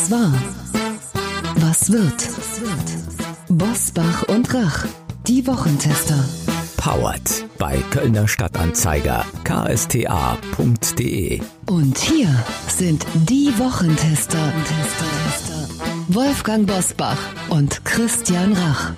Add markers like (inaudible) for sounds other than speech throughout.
Was war? Was wird? Bosbach und Rach, die Wochentester. Powered bei Kölner Stadtanzeiger ksta.de. Und hier sind die Wochentester. Wolfgang Bosbach und Christian Rach.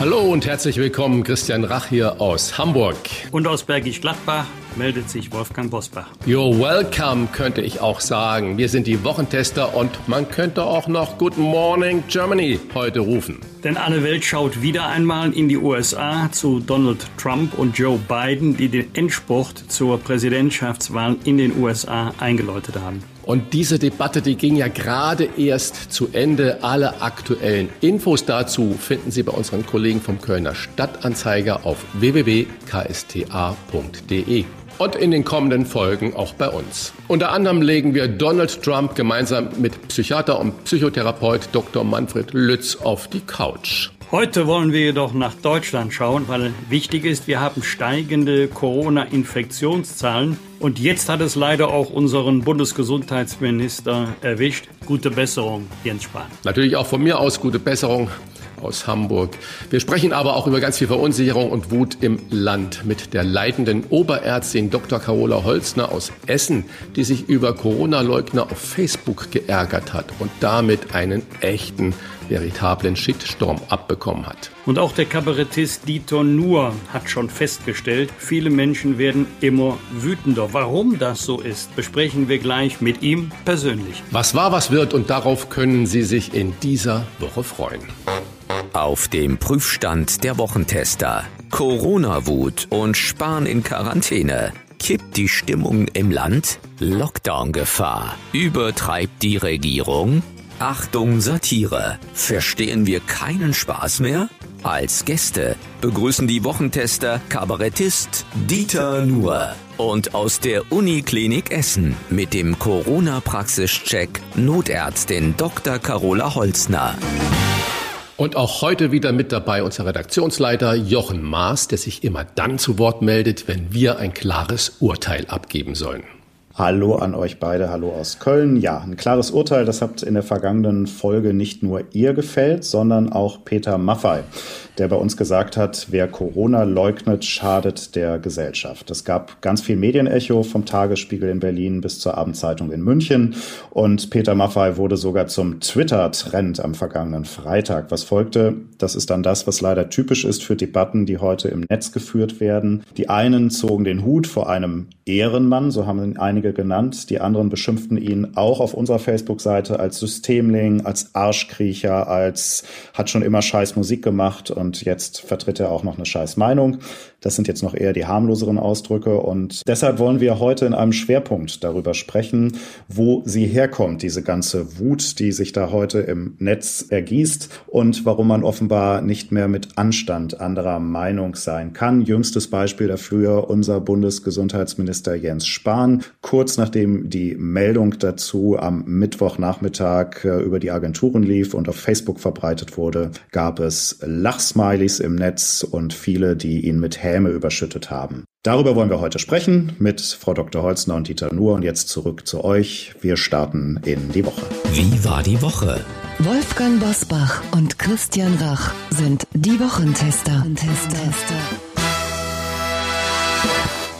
Hallo und herzlich willkommen, Christian Rach hier aus Hamburg. Und aus Bergisch Gladbach meldet sich Wolfgang Bosbach. You're welcome, könnte ich auch sagen. Wir sind die Wochentester und man könnte auch noch Good Morning Germany heute rufen. Denn alle Welt schaut wieder einmal in die USA zu Donald Trump und Joe Biden, die den Endspurt zur Präsidentschaftswahl in den USA eingeläutet haben. Und diese Debatte, die ging ja gerade erst zu Ende. Alle aktuellen Infos dazu finden Sie bei unseren Kollegen vom Kölner Stadtanzeiger auf www.ksta.de und in den kommenden Folgen auch bei uns. Unter anderem legen wir Donald Trump gemeinsam mit Psychiater und Psychotherapeut Dr. Manfred Lütz auf die Couch. Heute wollen wir jedoch nach Deutschland schauen, weil wichtig ist, wir haben steigende Corona-Infektionszahlen. Und jetzt hat es leider auch unseren Bundesgesundheitsminister erwischt. Gute Besserung, Jens Spahn. Natürlich auch von mir aus gute Besserung aus Hamburg. Wir sprechen aber auch über ganz viel Verunsicherung und Wut im Land mit der leitenden Oberärztin Dr. Carola Holzner aus Essen, die sich über Corona-Leugner auf Facebook geärgert hat und damit einen echten, veritablen Shitstorm abbekommen hat. Und auch der Kabarettist Dieter Nuhr hat schon festgestellt, viele Menschen werden immer wütender. Warum das so ist, besprechen wir gleich mit ihm persönlich. Was war, was wird und darauf können Sie sich in dieser Woche freuen. Auf dem Prüfstand der Wochentester. Corona-Wut und Spahn in Quarantäne. Kippt die Stimmung im Land? Lockdown-Gefahr. Übertreibt die Regierung? Achtung Satire. Verstehen wir keinen Spaß mehr? Als Gäste begrüßen die Wochentester Kabarettist Dieter Nuhr und aus der Uniklinik Essen mit dem Corona-Praxischeck Notärztin Dr. Carola Holzner. Und auch heute wieder mit dabei unser Redaktionsleiter Jochen Maas, der sich immer dann zu Wort meldet, wenn wir ein klares Urteil abgeben sollen. Hallo an euch beide, hallo aus Köln. Ja, ein klares Urteil, das habt in der vergangenen Folge nicht nur ihr gefällt, sondern auch Peter Maffei der bei uns gesagt hat, wer Corona leugnet, schadet der Gesellschaft. Es gab ganz viel Medienecho vom Tagesspiegel in Berlin bis zur Abendzeitung in München. Und Peter Maffei wurde sogar zum Twitter-Trend am vergangenen Freitag. Was folgte, das ist dann das, was leider typisch ist für Debatten, die heute im Netz geführt werden. Die einen zogen den Hut vor einem Ehrenmann, so haben ihn einige genannt. Die anderen beschimpften ihn auch auf unserer Facebook-Seite als Systemling, als Arschkriecher, als hat schon immer scheiß Musik gemacht und jetzt vertritt er auch noch eine scheiß Meinung. Das sind jetzt noch eher die harmloseren Ausdrücke und deshalb wollen wir heute in einem Schwerpunkt darüber sprechen, wo sie herkommt, diese ganze Wut, die sich da heute im Netz ergießt und warum man offenbar nicht mehr mit Anstand anderer Meinung sein kann. Jüngstes Beispiel dafür unser Bundesgesundheitsminister Jens Spahn. Kurz nachdem die Meldung dazu am Mittwochnachmittag äh, über die Agenturen lief und auf Facebook verbreitet wurde, gab es Lachsmilies im Netz und viele, die ihn mit Häme überschüttet haben. Darüber wollen wir heute sprechen mit Frau Dr. Holzner und Dieter Nuhr. Und jetzt zurück zu euch. Wir starten in die Woche. Wie war die Woche? Wolfgang Bosbach und Christian Rach sind die Wochentester. Tester.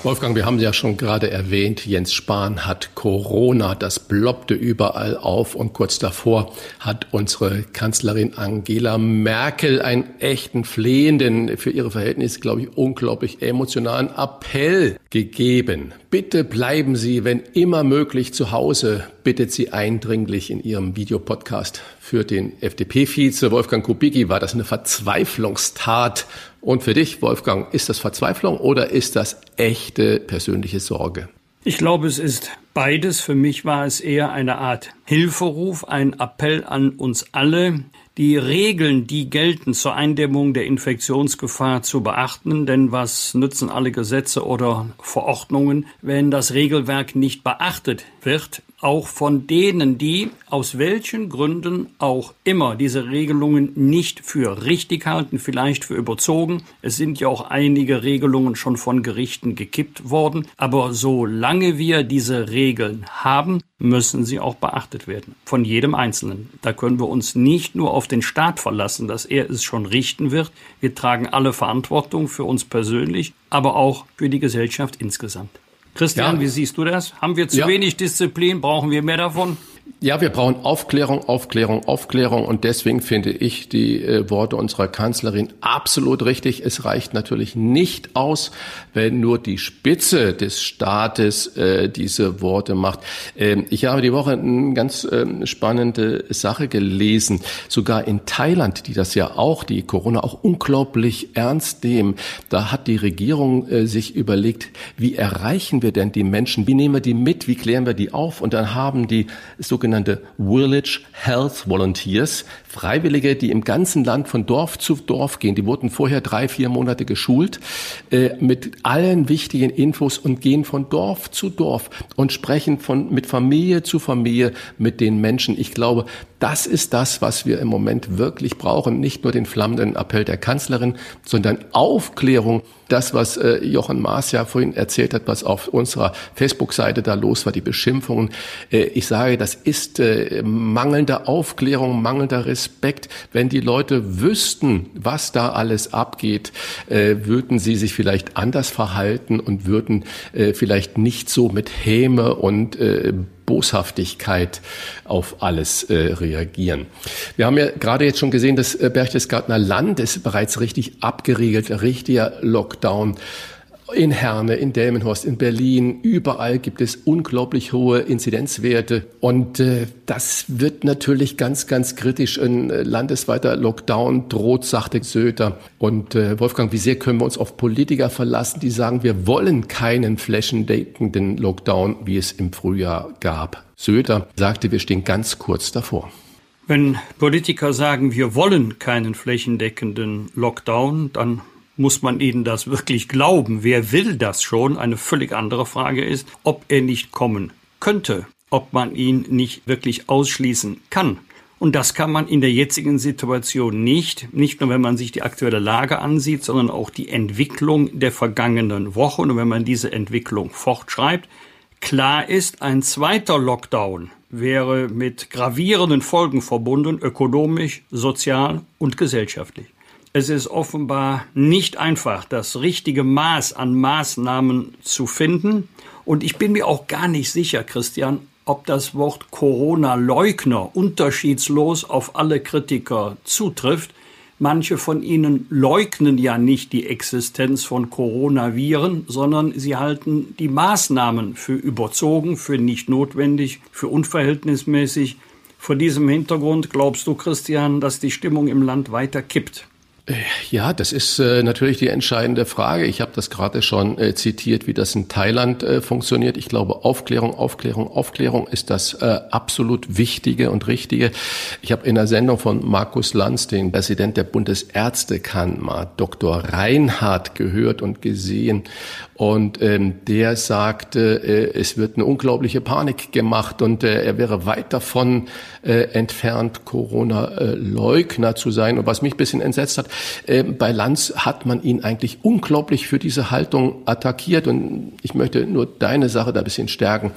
Wolfgang, wir haben ja schon gerade erwähnt, Jens Spahn hat Corona, das ploppte überall auf und kurz davor hat unsere Kanzlerin Angela Merkel einen echten flehenden, für ihre Verhältnisse, glaube ich, unglaublich emotionalen Appell gegeben. Bitte bleiben Sie, wenn immer möglich, zu Hause, bittet sie eindringlich in ihrem Videopodcast für den FDP-Vize Wolfgang Kubicki. War das eine Verzweiflungstat und für dich, Wolfgang, ist das Verzweiflung oder ist das echte persönliche Sorge? Ich glaube, es ist beides. Für mich war es eher eine Art Hilferuf, ein Appell an uns alle, die Regeln, die gelten zur Eindämmung der Infektionsgefahr zu beachten, denn was nützen alle Gesetze oder Verordnungen, wenn das Regelwerk nicht beachtet wird auch von denen, die aus welchen Gründen auch immer diese Regelungen nicht für richtig halten, vielleicht für überzogen. Es sind ja auch einige Regelungen schon von Gerichten gekippt worden. Aber solange wir diese Regeln haben, müssen sie auch beachtet werden. Von jedem Einzelnen. Da können wir uns nicht nur auf den Staat verlassen, dass er es schon richten wird. Wir tragen alle Verantwortung für uns persönlich, aber auch für die Gesellschaft insgesamt. Christian, ja. wie siehst du das? Haben wir zu ja. wenig Disziplin? Brauchen wir mehr davon? Ja, wir brauchen Aufklärung, Aufklärung, Aufklärung und deswegen finde ich die äh, Worte unserer Kanzlerin absolut richtig. Es reicht natürlich nicht aus, wenn nur die Spitze des Staates äh, diese Worte macht. Ähm, ich habe die Woche eine ganz ähm, spannende Sache gelesen. Sogar in Thailand, die das ja auch, die Corona auch unglaublich ernst nehmen, da hat die Regierung äh, sich überlegt, wie erreichen wir denn die Menschen? Wie nehmen wir die mit? Wie klären wir die auf? Und dann haben die sogenannten sogenannte Village Health Volunteers, Freiwillige, die im ganzen Land von Dorf zu Dorf gehen. Die wurden vorher drei, vier Monate geschult äh, mit allen wichtigen Infos und gehen von Dorf zu Dorf und sprechen von mit Familie zu Familie mit den Menschen. Ich glaube, das ist das, was wir im Moment wirklich brauchen. Nicht nur den flammenden Appell der Kanzlerin, sondern Aufklärung das, was äh, Jochen Maas ja vorhin erzählt hat, was auf unserer Facebook-Seite da los war, die Beschimpfungen. Äh, ich sage, das ist äh, mangelnde Aufklärung, mangelnder Respekt. Wenn die Leute wüssten, was da alles abgeht, äh, würden sie sich vielleicht anders verhalten und würden äh, vielleicht nicht so mit Häme und äh, Boshaftigkeit auf alles äh, reagieren. Wir haben ja gerade jetzt schon gesehen, das äh, Berchtesgadener Land ist bereits richtig abgeriegelt, richtiger Lockdown in Herne, in Delmenhorst, in Berlin, überall gibt es unglaublich hohe Inzidenzwerte. Und äh, das wird natürlich ganz, ganz kritisch. Ein äh, landesweiter Lockdown droht, sagte Söder. Und äh, Wolfgang, wie sehr können wir uns auf Politiker verlassen, die sagen, wir wollen keinen flächendeckenden Lockdown, wie es im Frühjahr gab. Söder sagte, wir stehen ganz kurz davor. Wenn Politiker sagen, wir wollen keinen flächendeckenden Lockdown, dann muss man ihnen das wirklich glauben? Wer will das schon? Eine völlig andere Frage ist, ob er nicht kommen könnte, ob man ihn nicht wirklich ausschließen kann. Und das kann man in der jetzigen Situation nicht, nicht nur wenn man sich die aktuelle Lage ansieht, sondern auch die Entwicklung der vergangenen Wochen. Und wenn man diese Entwicklung fortschreibt, klar ist, ein zweiter Lockdown wäre mit gravierenden Folgen verbunden, ökonomisch, sozial und gesellschaftlich. Es ist offenbar nicht einfach, das richtige Maß an Maßnahmen zu finden. Und ich bin mir auch gar nicht sicher, Christian, ob das Wort Corona-Leugner unterschiedslos auf alle Kritiker zutrifft. Manche von ihnen leugnen ja nicht die Existenz von Coronaviren, sondern sie halten die Maßnahmen für überzogen, für nicht notwendig, für unverhältnismäßig. Vor diesem Hintergrund glaubst du, Christian, dass die Stimmung im Land weiter kippt? Ja, das ist äh, natürlich die entscheidende Frage. Ich habe das gerade schon äh, zitiert, wie das in Thailand äh, funktioniert. Ich glaube, Aufklärung, Aufklärung, Aufklärung ist das äh, absolut Wichtige und Richtige. Ich habe in der Sendung von Markus Lanz, den Präsident der Bundesärztekammer, Dr. Reinhardt, gehört und gesehen. Und ähm, der sagte, äh, es wird eine unglaubliche Panik gemacht und äh, er wäre weit davon äh, entfernt, Corona-Leugner zu sein. Und was mich ein bisschen entsetzt hat, äh, bei Lanz hat man ihn eigentlich unglaublich für diese Haltung attackiert. Und ich möchte nur deine Sache da ein bisschen stärken.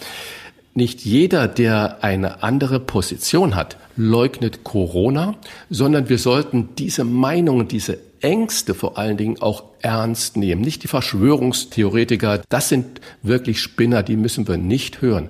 Nicht jeder, der eine andere Position hat, leugnet Corona, sondern wir sollten diese Meinungen, diese Ängste vor allen Dingen auch ernst nehmen. Nicht die Verschwörungstheoretiker, das sind wirklich Spinner, die müssen wir nicht hören.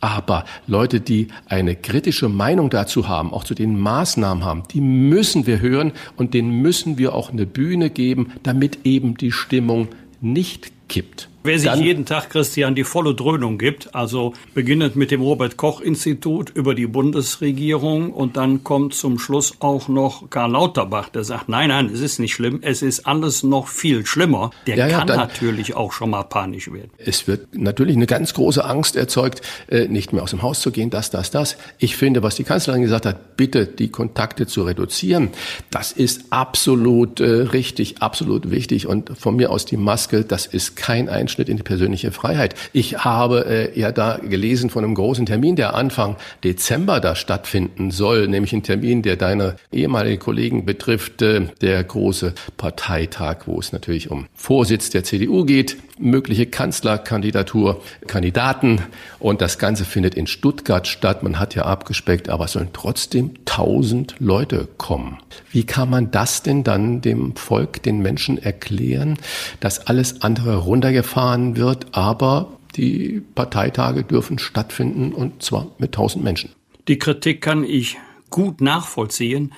Aber Leute, die eine kritische Meinung dazu haben, auch zu den Maßnahmen haben, die müssen wir hören und denen müssen wir auch eine Bühne geben, damit eben die Stimmung nicht kippt. Wer sich Dann, jeden Tag, Christian, die volle Dröhnung gibt, also beginnend mit dem Robert-Koch-Institut über die Bundesregierung und dann kommt zum Schluss auch noch Karl Lauterbach, der sagt, nein, nein, es ist nicht schlimm, es ist alles noch viel schlimmer. Der ja, ja, kann dann, natürlich auch schon mal panisch werden. Es wird natürlich eine ganz große Angst erzeugt, äh, nicht mehr aus dem Haus zu gehen, das, das, das. Ich finde, was die Kanzlerin gesagt hat, bitte die Kontakte zu reduzieren, das ist absolut äh, richtig, absolut wichtig und von mir aus die Maske, das ist kein Einschränkung Einschnitt in die persönliche Freiheit. Ich habe äh, ja da gelesen von einem großen Termin, der Anfang Dezember da stattfinden soll, nämlich ein Termin, der deine ehemalige Kollegen betrifft, äh, der große Parteitag, wo es natürlich um Vorsitz der CDU geht, mögliche Kanzlerkandidatur, Kandidaten und das Ganze findet in Stuttgart statt. Man hat ja abgespeckt, aber es sollen trotzdem tausend Leute kommen. Wie kann man das denn dann dem Volk, den Menschen erklären, dass alles andere runtergefahren wird, aber die Parteitage dürfen stattfinden und zwar mit tausend Menschen? Die Kritik kann ich gut nachvollziehen.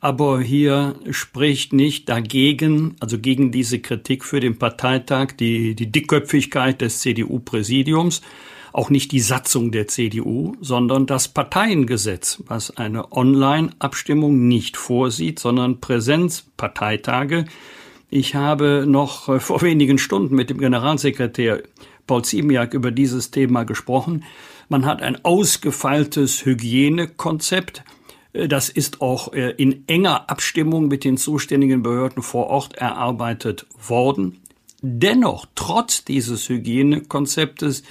Aber hier spricht nicht dagegen, also gegen diese Kritik für den Parteitag, die, die Dickköpfigkeit des CDU-Präsidiums, auch nicht die Satzung der CDU, sondern das Parteiengesetz, was eine Online-Abstimmung nicht vorsieht, sondern Präsenzparteitage. Ich habe noch äh, vor wenigen Stunden mit dem Generalsekretär Paul Ziemiak über dieses Thema gesprochen. Man hat ein ausgefeiltes Hygienekonzept. Äh, das ist auch äh, in enger Abstimmung mit den zuständigen Behörden vor Ort erarbeitet worden. Dennoch, trotz dieses Hygienekonzeptes,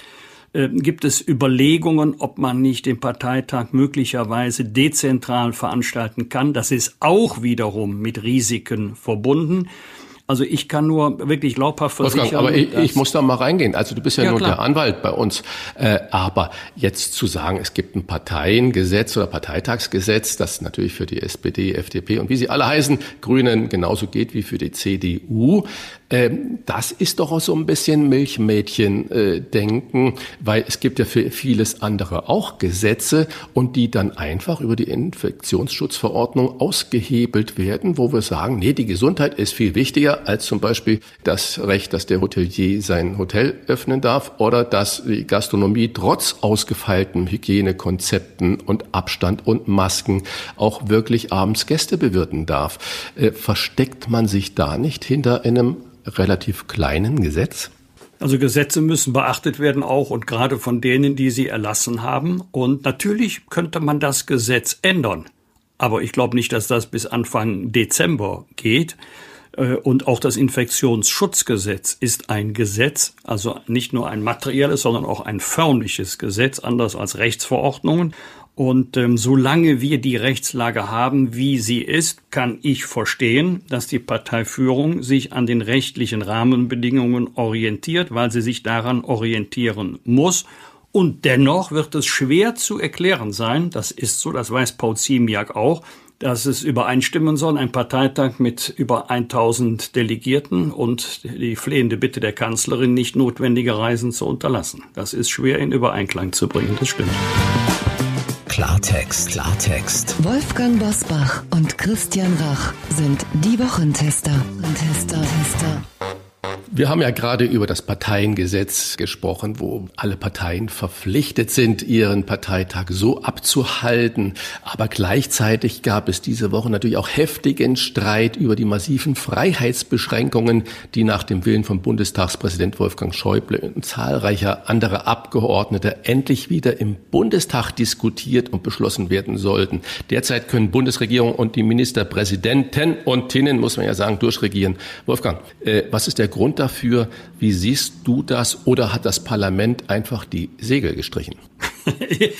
gibt es Überlegungen, ob man nicht den Parteitag möglicherweise dezentral veranstalten kann. Das ist auch wiederum mit Risiken verbunden. Also ich kann nur wirklich glaubhaft versichern. Wolfgang, aber ich, ich, muss da mal reingehen. Also du bist ja, ja nur klar. der Anwalt bei uns. Äh, aber jetzt zu sagen, es gibt ein Parteiengesetz oder Parteitagsgesetz, das natürlich für die SPD, FDP und wie sie alle heißen, Grünen genauso geht wie für die CDU, ähm, das ist doch auch so ein bisschen Milchmädchen-Denken, weil es gibt ja für vieles andere auch Gesetze und die dann einfach über die Infektionsschutzverordnung ausgehebelt werden, wo wir sagen, nee, die Gesundheit ist viel wichtiger als zum Beispiel das Recht, dass der Hotelier sein Hotel öffnen darf oder dass die Gastronomie trotz ausgefeilten Hygienekonzepten und Abstand und Masken auch wirklich abends Gäste bewirten darf. Äh, versteckt man sich da nicht hinter einem relativ kleinen Gesetz? Also Gesetze müssen beachtet werden auch und gerade von denen, die sie erlassen haben. Und natürlich könnte man das Gesetz ändern. Aber ich glaube nicht, dass das bis Anfang Dezember geht. Äh, und auch das Infektionsschutzgesetz ist ein Gesetz, also nicht nur ein materielles, sondern auch ein förmliches Gesetz, anders als Rechtsverordnungen. Und ähm, solange wir die Rechtslage haben, wie sie ist, kann ich verstehen, dass die Parteiführung sich an den rechtlichen Rahmenbedingungen orientiert, weil sie sich daran orientieren muss. Und dennoch wird es schwer zu erklären sein, das ist so, das weiß Paul Ziemiak auch, dass es übereinstimmen soll, ein Parteitag mit über 1000 Delegierten und die flehende Bitte der Kanzlerin, nicht notwendige Reisen zu unterlassen. Das ist schwer in Übereinklang zu bringen, das stimmt. Klartext, Klartext. Wolfgang Bosbach und Christian Rach sind die Wochentester. Tester, Tester. Wir haben ja gerade über das Parteiengesetz gesprochen, wo alle Parteien verpflichtet sind, ihren Parteitag so abzuhalten. Aber gleichzeitig gab es diese Woche natürlich auch heftigen Streit über die massiven Freiheitsbeschränkungen, die nach dem Willen von Bundestagspräsident Wolfgang Schäuble und zahlreicher anderer Abgeordneter endlich wieder im Bundestag diskutiert und beschlossen werden sollten. Derzeit können Bundesregierung und die Ministerpräsidenten und Tinnen, muss man ja sagen, durchregieren. Wolfgang, äh, was ist der Grund dafür. Wie siehst du das? Oder hat das Parlament einfach die Segel gestrichen? (laughs)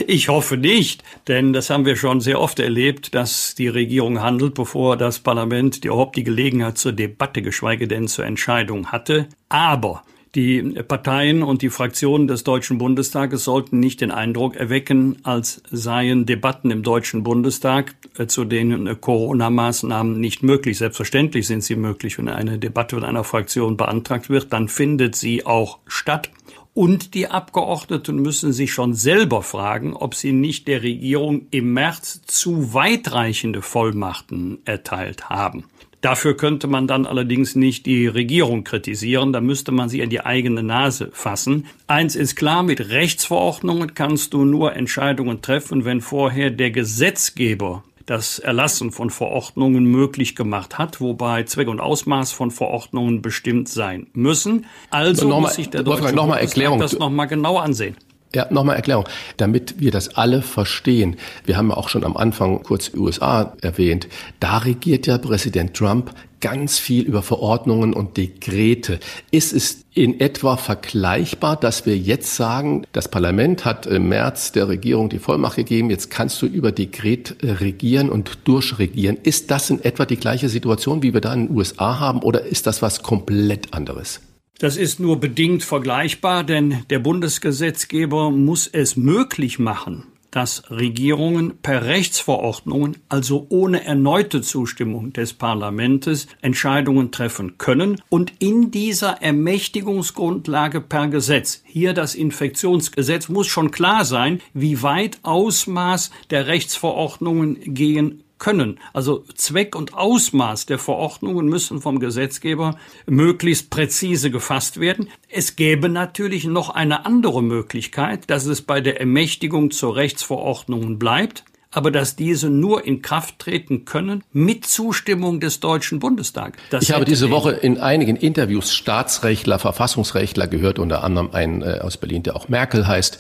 Ich hoffe nicht, denn das haben wir schon sehr oft erlebt, dass die Regierung handelt, bevor das Parlament überhaupt die Gelegenheit zur Debatte, geschweige denn zur Entscheidung hatte. Aber die Parteien und die Fraktionen des Deutschen Bundestages sollten nicht den Eindruck erwecken, als seien Debatten im Deutschen Bundestag, äh, zu denen äh, Corona-Maßnahmen nicht möglich. Selbstverständlich sind sie möglich. Wenn eine Debatte von einer Fraktion beantragt wird, dann findet sie auch statt. Und die Abgeordneten müssen sich schon selber fragen, ob sie nicht der Regierung im März zu weitreichende Vollmachten erteilt haben. Dafür könnte man dann allerdings nicht die Regierung kritisieren, da müsste man sie in die eigene Nase fassen. Eins ist klar, mit Rechtsverordnungen kannst du nur Entscheidungen treffen, wenn vorher der Gesetzgeber das Erlassen von Verordnungen möglich gemacht hat, wobei Zweck und Ausmaß von Verordnungen bestimmt sein müssen. Also noch muss sich der Deutsche noch mal Erklärung. das nochmal genau ansehen. Ja, nochmal Erklärung, damit wir das alle verstehen. Wir haben ja auch schon am Anfang kurz USA erwähnt. Da regiert ja Präsident Trump ganz viel über Verordnungen und Dekrete. Ist es in etwa vergleichbar, dass wir jetzt sagen, das Parlament hat im März der Regierung die Vollmacht gegeben, jetzt kannst du über Dekret äh, regieren und durchregieren. Ist das in etwa die gleiche Situation, wie wir da in den USA haben, oder ist das was komplett anderes? Das ist nur bedingt vergleichbar, denn der Bundesgesetzgeber muss es möglich machen, dass Regierungen per Rechtsverordnungen, also ohne erneute Zustimmung des Parlaments, Entscheidungen treffen können und in dieser Ermächtigungsgrundlage per Gesetz, hier das Infektionsgesetz, muss schon klar sein, wie weit Ausmaß der Rechtsverordnungen gehen können. Also Zweck und Ausmaß der Verordnungen müssen vom Gesetzgeber möglichst präzise gefasst werden. Es gäbe natürlich noch eine andere Möglichkeit, dass es bei der Ermächtigung zur Rechtsverordnung bleibt aber dass diese nur in Kraft treten können mit Zustimmung des Deutschen Bundestages. Das ich habe diese Woche in einigen Interviews Staatsrechtler, Verfassungsrechtler gehört, unter anderem einen äh, aus Berlin, der auch Merkel heißt.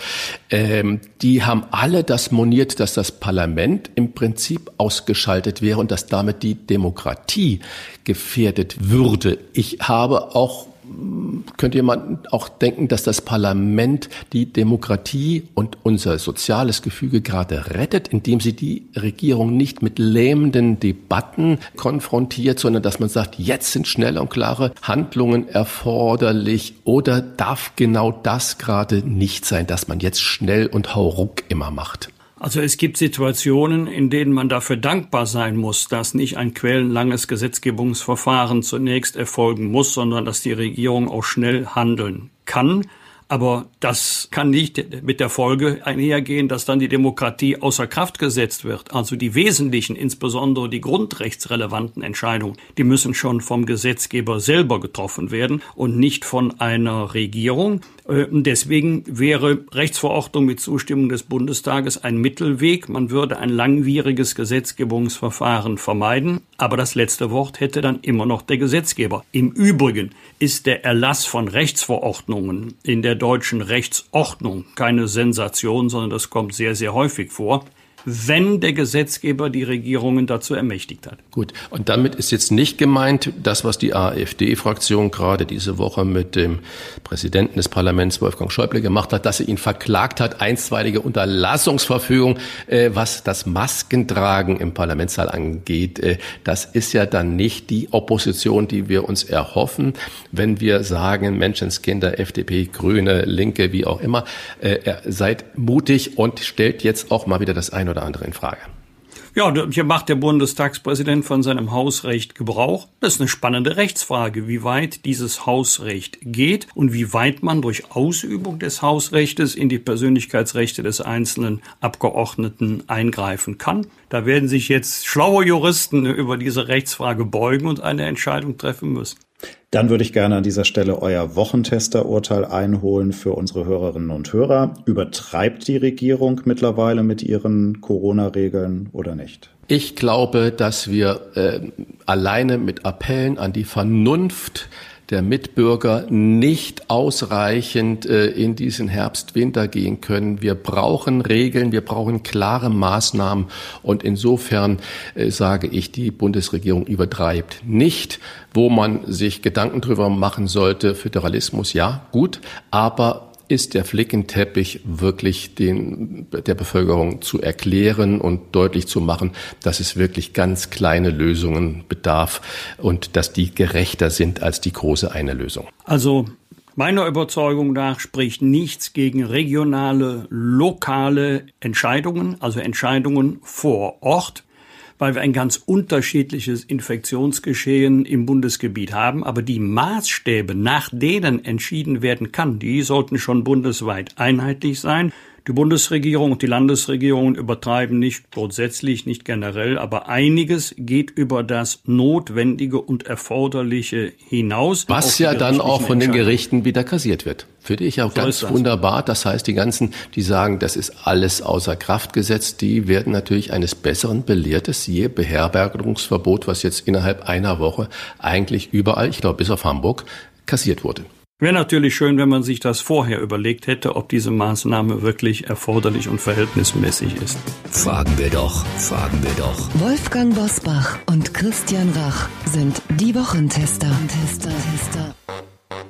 Ähm, die haben alle das moniert, dass das Parlament im Prinzip ausgeschaltet wäre und dass damit die Demokratie gefährdet würde. Ich habe auch könnte jemand auch denken, dass das Parlament die Demokratie und unser soziales Gefüge gerade rettet, indem sie die Regierung nicht mit lähmenden Debatten konfrontiert, sondern dass man sagt, jetzt sind schnelle und klare Handlungen erforderlich oder darf genau das gerade nicht sein, dass man jetzt schnell und hauruck immer macht. Also es gibt Situationen, in denen man dafür dankbar sein muss, dass nicht ein quellenlanges Gesetzgebungsverfahren zunächst erfolgen muss, sondern dass die Regierung auch schnell handeln kann. Aber das kann nicht mit der Folge einhergehen, dass dann die Demokratie außer Kraft gesetzt wird. Also die wesentlichen, insbesondere die grundrechtsrelevanten Entscheidungen, die müssen schon vom Gesetzgeber selber getroffen werden und nicht von einer Regierung. Äh, deswegen wäre Rechtsverordnung mit Zustimmung des Bundestages ein Mittelweg. Man würde ein langwieriges Gesetzgebungsverfahren vermeiden. Aber das letzte Wort hätte dann immer noch der Gesetzgeber. Im Übrigen ist der Erlass von Rechtsverordnungen in der deutschen Rechtsordnung keine Sensation, sondern das kommt sehr, sehr häufig vor wenn der Gesetzgeber die Regierungen dazu ermächtigt hat. Gut, und damit ist jetzt nicht gemeint, das, was die AfD-Fraktion gerade diese Woche mit dem Präsidenten des Parlaments, Wolfgang Schäuble, gemacht hat, dass sie ihn verklagt hat, einstweilige Unterlassungsverfügung, äh, was das Maskentragen im Parlamentssaal angeht. Äh, das ist ja dann nicht die Opposition, die wir uns erhoffen, wenn wir sagen, Menschenskinder, FDP, Grüne, Linke, wie auch immer, äh, seid mutig und stellt jetzt auch mal wieder das ein oder andere in Frage. Ja, hier macht der Bundestagspräsident von seinem Hausrecht Gebrauch. Das ist eine spannende Rechtsfrage, wie weit dieses Hausrecht geht und wie weit man durch Ausübung des Hausrechtes in die Persönlichkeitsrechte des einzelnen Abgeordneten eingreifen kann. Da werden sich jetzt schlaue Juristen über diese Rechtsfrage beugen und eine Entscheidung treffen müssen. Dann würde ich gerne an dieser Stelle euer Wochentesterurteil einholen für unsere Hörerinnen und Hörer. Übertreibt die Regierung mittlerweile mit ihren Corona-Regeln oder nicht? Ich glaube, dass wir äh, alleine mit Appellen an die Vernunft der Mitbürger nicht ausreichend äh, in diesen Herbst, Winter gehen können. Wir brauchen Regeln, wir brauchen klare Maßnahmen und insofern äh, sage ich, die Bundesregierung übertreibt nicht, wo man sich Gedanken drüber machen sollte. Föderalismus, ja, gut, aber ist der Flickenteppich wirklich den, der Bevölkerung zu erklären und deutlich zu machen, dass es wirklich ganz kleine Lösungen bedarf und dass die gerechter sind als die große eine Lösung. Also Meiner Überzeugung nach spricht nichts gegen regionale, lokale Entscheidungen, also Entscheidungen vor Ort weil wir ein ganz unterschiedliches Infektionsgeschehen im Bundesgebiet haben. Aber die Maßstäbe, nach denen entschieden werden kann, die sollten schon bundesweit einheitlich sein. Die Bundesregierung und die Landesregierung übertreiben nicht grundsätzlich, nicht generell, aber einiges geht über das Notwendige und Erforderliche hinaus. Was ja dann auch von den Gerichten wieder kassiert wird. Finde ich auch so ganz wunderbar. Das heißt, die ganzen, die sagen, das ist alles außer Kraft gesetzt, die werden natürlich eines Besseren belehrt. Das siehe Beherbergungsverbot, was jetzt innerhalb einer Woche eigentlich überall, ich glaube bis auf Hamburg, kassiert wurde. Wäre natürlich schön, wenn man sich das vorher überlegt hätte, ob diese Maßnahme wirklich erforderlich und verhältnismäßig ist. Fragen wir doch, fragen wir doch. Wolfgang Bosbach und Christian Rach sind die Wochentester. Tester, Tester.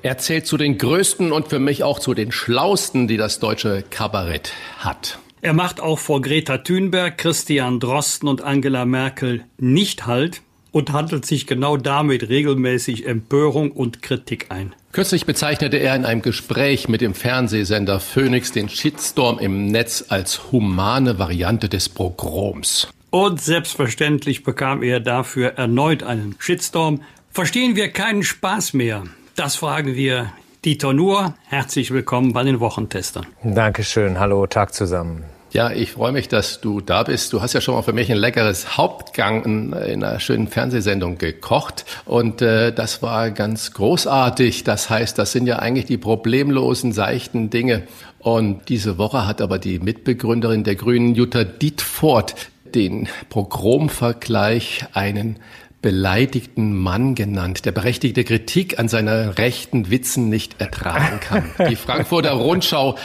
Er zählt zu den größten und für mich auch zu den schlausten, die das deutsche Kabarett hat. Er macht auch vor Greta Thunberg, Christian Drosten und Angela Merkel nicht Halt und handelt sich genau damit regelmäßig Empörung und Kritik ein. Kürzlich bezeichnete er in einem Gespräch mit dem Fernsehsender Phoenix den Shitstorm im Netz als humane Variante des Pogroms. Und selbstverständlich bekam er dafür erneut einen Shitstorm. Verstehen wir keinen Spaß mehr? Das fragen wir Dieter Nuhr. Herzlich willkommen bei den Wochentestern. Dankeschön. Hallo, Tag zusammen. Ja, ich freue mich, dass du da bist. Du hast ja schon mal für mich ein leckeres Hauptgang in, in einer schönen Fernsehsendung gekocht und äh, das war ganz großartig. Das heißt, das sind ja eigentlich die problemlosen, seichten Dinge. Und diese Woche hat aber die Mitbegründerin der Grünen, Jutta Dietfurt, den Pogromvergleich einen beleidigten Mann genannt, der berechtigte Kritik an seiner rechten Witzen nicht ertragen kann. Die (laughs) Frankfurter Rundschau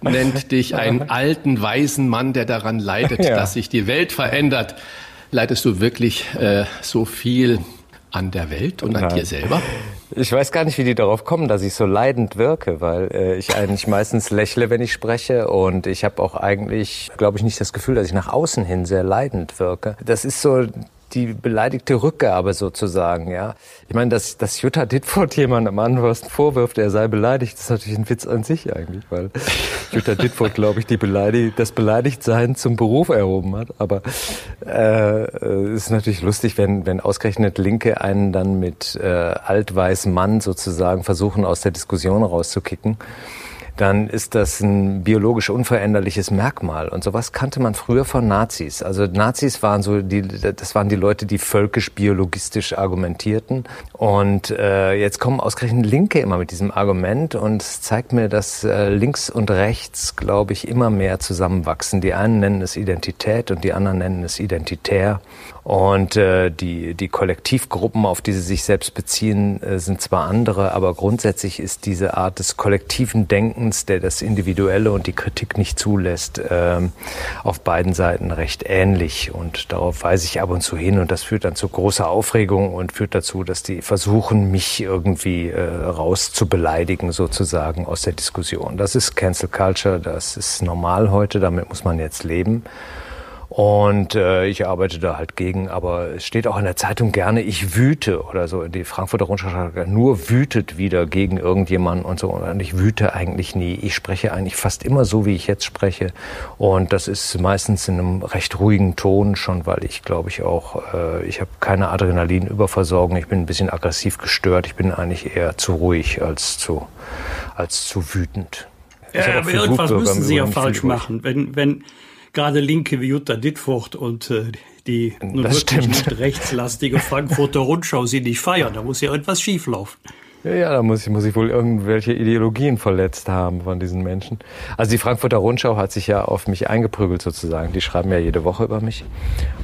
nennt dich einen alten, weisen Mann, der daran leidet, ja. dass sich die Welt verändert. Leidest du wirklich äh, so viel an der Welt und Nein. an dir selber? Ich weiß gar nicht, wie die darauf kommen, dass ich so leidend wirke, weil äh, ich eigentlich meistens lächle, wenn ich spreche und ich habe auch eigentlich, glaube ich, nicht das Gefühl, dass ich nach außen hin sehr leidend wirke. Das ist so die beleidigte Rückgabe sozusagen, ja. Ich meine, dass, dass Jutta Dittfurt jemandem anderes vorwirft, er sei beleidigt, ist natürlich ein Witz an sich eigentlich, weil (laughs) Jutta Dittfurt, glaube ich, die beleidigt, das Beleidigtsein zum Beruf erhoben hat. Aber äh, es ist natürlich lustig, wenn, wenn ausgerechnet Linke einen dann mit äh, altweißem Mann sozusagen versuchen, aus der Diskussion rauszukicken dann ist das ein biologisch unveränderliches Merkmal. Und sowas kannte man früher von Nazis. Also Nazis waren so die, das waren die Leute, die völkisch-biologistisch argumentierten. Und äh, jetzt kommen ausgerechnet Linke immer mit diesem Argument und es zeigt mir, dass äh, links und rechts, glaube ich, immer mehr zusammenwachsen. Die einen nennen es Identität und die anderen nennen es identitär. Und äh, die, die Kollektivgruppen, auf die sie sich selbst beziehen, äh, sind zwar andere, aber grundsätzlich ist diese Art des kollektiven Denkens, der das Individuelle und die Kritik nicht zulässt, äh, auf beiden Seiten recht ähnlich. Und darauf weise ich ab und zu hin. Und das führt dann zu großer Aufregung und führt dazu, dass die versuchen, mich irgendwie äh, rauszubeleidigen, sozusagen aus der Diskussion. Das ist Cancel Culture, das ist normal heute, damit muss man jetzt leben. Und äh, ich arbeite da halt gegen, aber es steht auch in der Zeitung gerne, ich wüte oder so. Die Frankfurter Rundschau nur wütet wieder gegen irgendjemanden und so. Und ich wüte eigentlich nie. Ich spreche eigentlich fast immer so, wie ich jetzt spreche. Und das ist meistens in einem recht ruhigen Ton schon, weil ich glaube ich auch, äh, ich habe keine Adrenalinüberversorgung. Ich bin ein bisschen aggressiv gestört. Ich bin eigentlich eher zu ruhig als zu, als zu wütend. Ja, aber irgendwas müssen Sie ja falsch machen. Wenn, wenn, gerade Linke wie Jutta Dittfurt und äh, die nun das wirklich rechtslastige Frankfurter Rundschau sie nicht feiern. Da muss ja etwas schieflaufen. Ja, ja, da muss ich, muss ich wohl irgendwelche Ideologien verletzt haben von diesen Menschen. Also die Frankfurter Rundschau hat sich ja auf mich eingeprügelt sozusagen. Die schreiben ja jede Woche über mich.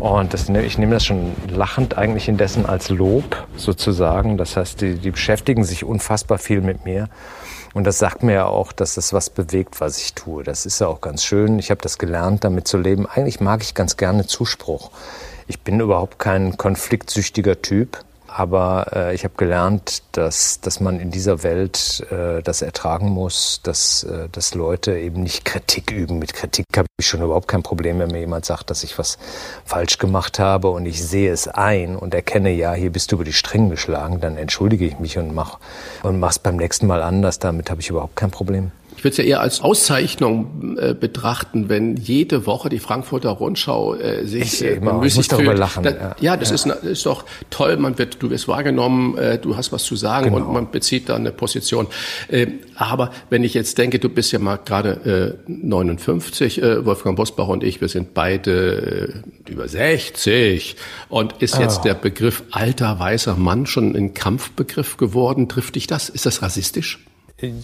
Und das, ich nehme das schon lachend eigentlich indessen als Lob sozusagen. Das heißt, die, die beschäftigen sich unfassbar viel mit mir. Und das sagt mir ja auch, dass das was bewegt, was ich tue. Das ist ja auch ganz schön. Ich habe das gelernt, damit zu leben. Eigentlich mag ich ganz gerne Zuspruch. Ich bin überhaupt kein konfliktsüchtiger Typ. Aber äh, ich habe gelernt, dass, dass man in dieser Welt äh, das ertragen muss, dass, äh, dass Leute eben nicht Kritik üben. Mit Kritik habe ich schon überhaupt kein Problem, wenn mir jemand sagt, dass ich was falsch gemacht habe und ich sehe es ein und erkenne, ja, hier bist du über die Stränge geschlagen, dann entschuldige ich mich und mach und mach's beim nächsten Mal anders. Damit habe ich überhaupt kein Problem. Ich würde es ja eher als Auszeichnung äh, betrachten, wenn jede Woche die Frankfurter Rundschau äh, sich ich, äh, bemüßigt fühlt. Lachen, da, ja. ja, das ja. Ist, ist doch toll. Man wird, du wirst wahrgenommen, äh, du hast was zu sagen genau. und man bezieht da eine Position. Äh, aber wenn ich jetzt denke, du bist ja mal gerade äh, 59, äh, Wolfgang Bosbach und ich, wir sind beide äh, über 60 und ist jetzt oh. der Begriff alter weißer Mann schon ein Kampfbegriff geworden? Trifft dich das? Ist das rassistisch?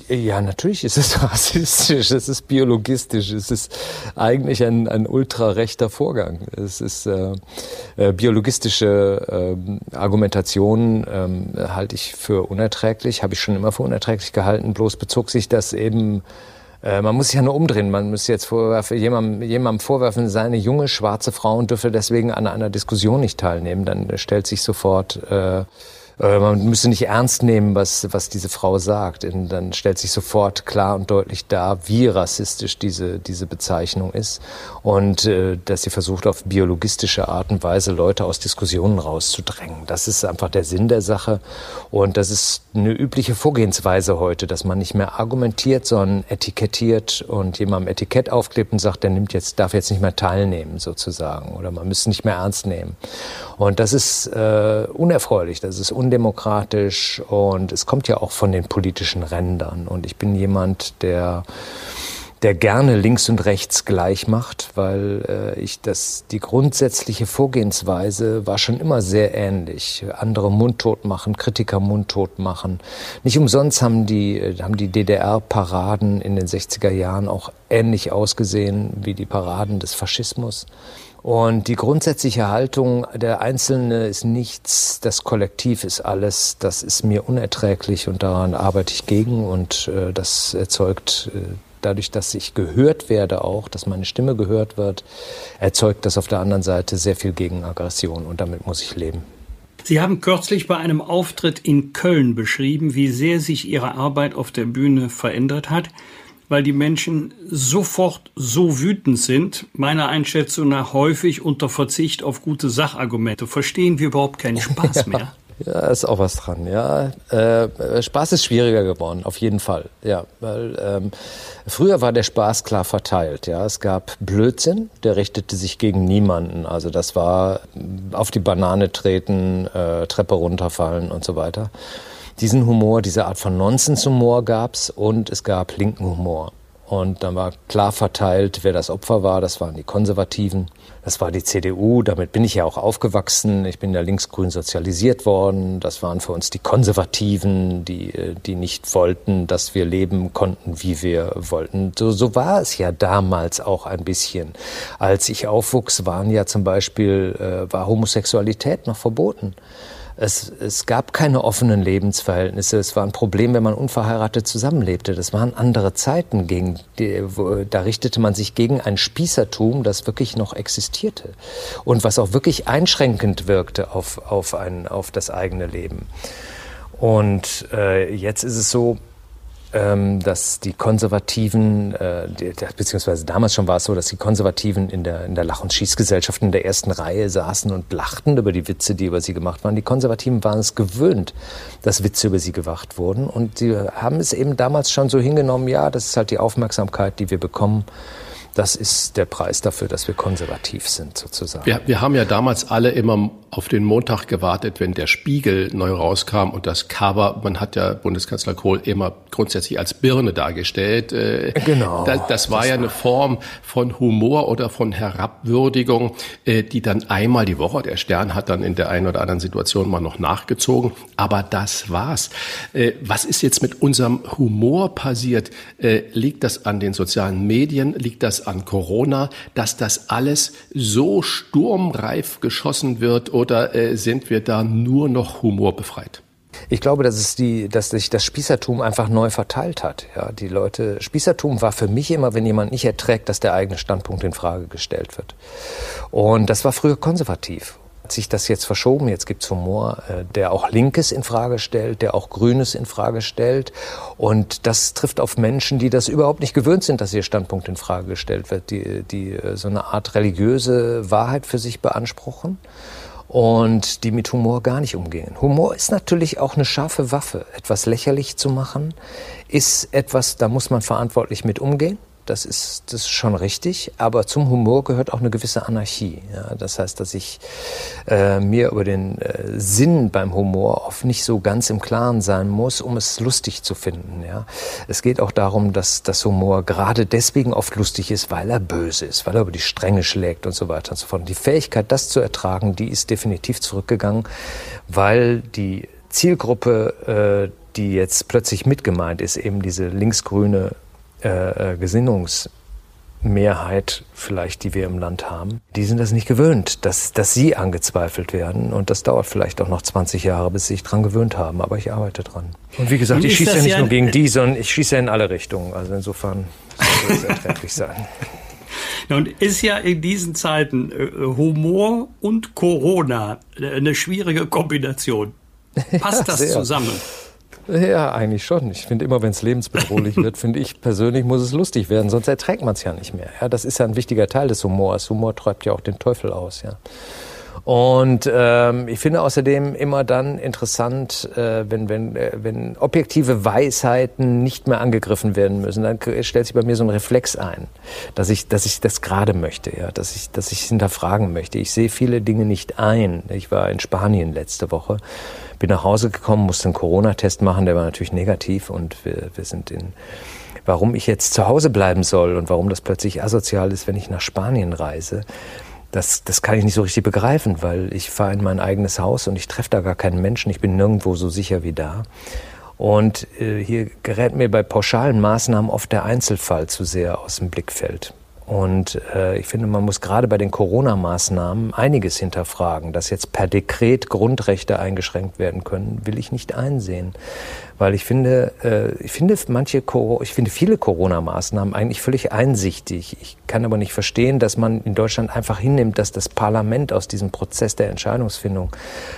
Ja, natürlich ist es (laughs) rassistisch, es ist biologistisch, es ist eigentlich ein, ein ultrarechter Vorgang. Es ist äh, äh, biologistische äh, Argumentation ähm, halte ich für unerträglich, habe ich schon immer für unerträglich gehalten, bloß bezog sich das eben äh, man muss sich ja nur umdrehen. Man muss jetzt vorwerfen, jemandem, jemandem vorwerfen, seine junge schwarze Frau dürfe deswegen an einer Diskussion nicht teilnehmen. Dann stellt sich sofort äh, äh, man müsse nicht ernst nehmen, was, was diese Frau sagt. Und dann stellt sich sofort klar und deutlich dar, wie rassistisch diese, diese Bezeichnung ist und äh, dass sie versucht, auf biologistische Art und Weise Leute aus Diskussionen rauszudrängen. Das ist einfach der Sinn der Sache und das ist eine übliche Vorgehensweise heute, dass man nicht mehr argumentiert, sondern etikettiert und jemandem Etikett aufklebt und sagt, der nimmt jetzt, darf jetzt nicht mehr teilnehmen sozusagen oder man müsste nicht mehr ernst nehmen. Und das ist äh, unerfreulich, das ist un undemokratisch und es kommt ja auch von den politischen Rändern. Und ich bin jemand, der der gerne links und rechts gleich macht, weil äh, ich das die grundsätzliche Vorgehensweise war schon immer sehr ähnlich. Andere mundtot machen, Kritiker mundtot machen. Nicht umsonst haben die äh, haben die DDR-Paraden in den 60er Jahren auch ähnlich ausgesehen wie die Paraden des Faschismus. Und die grundsätzliche Haltung, der Einzelne ist nichts, das Kollektiv ist alles, das ist mir unerträglich und daran arbeite ich gegen. Und äh, das erzeugt äh, dadurch, dass ich gehört werde auch, dass meine Stimme gehört wird, erzeugt das auf der anderen Seite sehr viel Gegenaggression und damit muss ich leben. Sie haben kürzlich bei einem Auftritt in Köln beschrieben, wie sehr sich Ihre Arbeit auf der Bühne verändert hat weil die Menschen sofort so wütend sind, meiner Einschätzung nach häufig unter Verzicht auf gute Sachargumente. Verstehen wir überhaupt keinen (laughs) Spaß mehr? Ja, ist auch was dran. Ja, äh, Spaß ist schwieriger geworden, auf jeden Fall. Ja, weil ähm, früher war der Spaß klar verteilt. Ja, es gab Blödsinn, der richtete sich gegen niemanden. Also das war auf die Banane treten, äh, Treppe runterfallen und so weiter. Diesen Humor, diese Art von Nonsenshumor gab's und es gab linken Humor. Und dann war klar verteilt, wer das Opfer war. Das waren die Konservativen. Das war die CDU. Damit bin ich ja auch aufgewachsen. Ich bin ja linksgrün sozialisiert worden. Das waren für uns die Konservativen, die, die nicht wollten, dass wir leben konnten, wie wir wollten. So, so war es ja damals auch ein bisschen. Als ich aufwuchs, waren ja zum Beispiel, äh, war Homosexualität noch verboten. Es, es gab keine offenen Lebensverhältnisse. Es war ein Problem, wenn man unverheiratet zusammenlebte. Das waren andere Zeiten. Gegen die, wo, da richtete man sich gegen ein Spießertum, das wirklich noch existierte und was auch wirklich einschränkend wirkte auf, auf, ein, auf das eigene Leben. Und äh, jetzt ist es so, dass die Konservativen, äh, beziehungsweise damals schon war es so, dass die Konservativen in der, in der Lach- und Schießgesellschaft in der ersten Reihe saßen und lachten über die Witze, die über sie gemacht waren. Die Konservativen waren es gewöhnt, dass Witze über sie gemacht wurden. Und sie haben es eben damals schon so hingenommen, ja, das ist halt die Aufmerksamkeit, die wir bekommen das ist der Preis dafür, dass wir konservativ sind, sozusagen. Wir, wir haben ja damals alle immer auf den Montag gewartet, wenn der Spiegel neu rauskam und das Cover, man hat ja Bundeskanzler Kohl immer grundsätzlich als Birne dargestellt. Äh, genau. Das, das war das ja eine Form von Humor oder von Herabwürdigung, äh, die dann einmal die Woche, der Stern hat dann in der einen oder anderen Situation mal noch nachgezogen, aber das war's. Äh, was ist jetzt mit unserem Humor passiert? Liegt das an den sozialen Medien? Liegt das an Corona, dass das alles so sturmreif geschossen wird oder äh, sind wir da nur noch humorbefreit? Ich glaube, dass, es die, dass sich das Spießertum einfach neu verteilt hat. Ja, die Leute, Spießertum war für mich immer, wenn jemand nicht erträgt, dass der eigene Standpunkt in Frage gestellt wird. Und das war früher konservativ hat sich das jetzt verschoben. Jetzt gibt's Humor, äh, der auch Linkes in Frage stellt, der auch Grünes in Frage stellt. Und das trifft auf Menschen, die das überhaupt nicht gewöhnt sind, dass ihr Standpunkt in Frage gestellt wird, die, die äh, so eine Art religiöse Wahrheit für sich beanspruchen und die mit Humor gar nicht umgehen. Humor ist natürlich auch eine scharfe Waffe. Etwas lächerlich zu machen ist etwas, da muss man verantwortlich mit umgehen das ist, das ist schon richtig, aber zum Humor gehört auch eine gewisse Anarchie. Ja? Das heißt, dass ich äh, mir über den äh, Sinn beim Humor oft nicht so ganz im Klaren sein muss, um es lustig zu finden. Ja? Es geht auch darum, dass das Humor gerade deswegen oft lustig ist, weil er böse ist, weil er über die Stränge schlägt und so weiter und so fort. Die Fähigkeit, das zu ertragen, die ist definitiv zurückgegangen, weil die Zielgruppe, äh, die jetzt plötzlich mitgemeint ist, eben diese linksgrüne äh, äh Gesinnungs- Mehrheit vielleicht, die wir im Land haben, die sind das nicht gewöhnt, dass, dass sie angezweifelt werden. Und das dauert vielleicht auch noch 20 Jahre, bis sie sich dran gewöhnt haben. Aber ich arbeite dran. Und wie gesagt, ich schieße ja nicht ja nur gegen die, sondern ich schieße ja in alle Richtungen. Also insofern soll es (laughs) erträglich sein. Und ist ja in diesen Zeiten äh, Humor und Corona eine schwierige Kombination. Passt das zusammen? Ja, eigentlich schon. Ich finde immer, wenn es lebensbedrohlich (laughs) wird, finde ich persönlich, muss es lustig werden, sonst erträgt man es ja nicht mehr. Ja, das ist ja ein wichtiger Teil des Humors. Humor treibt ja auch den Teufel aus. Ja. Und ähm, ich finde außerdem immer dann interessant, äh, wenn, wenn, äh, wenn objektive Weisheiten nicht mehr angegriffen werden müssen, dann stellt sich bei mir so ein Reflex ein, dass ich, dass ich das gerade möchte, ja, dass ich, dass ich hinterfragen möchte. Ich sehe viele Dinge nicht ein. Ich war in Spanien letzte Woche bin nach Hause gekommen, musste einen Corona-Test machen, der war natürlich negativ und wir, wir sind in warum ich jetzt zu Hause bleiben soll und warum das plötzlich asozial ist, wenn ich nach Spanien reise, das, das kann ich nicht so richtig begreifen, weil ich fahre in mein eigenes Haus und ich treffe da gar keinen Menschen, ich bin nirgendwo so sicher wie da. Und äh, hier gerät mir bei pauschalen Maßnahmen oft der Einzelfall zu sehr aus dem Blickfeld. Und äh, ich finde, man muss gerade bei den Corona-Maßnahmen einiges hinterfragen. Dass jetzt per Dekret Grundrechte eingeschränkt werden können, will ich nicht einsehen weil ich finde, äh, ich finde manche, ich finde viele Corona-Maßnahmen eigentlich völlig einsichtig. Ich kann aber nicht verstehen, dass man in Deutschland einfach hinnimmt, dass das Parlament aus diesem Prozess der Entscheidungsfindung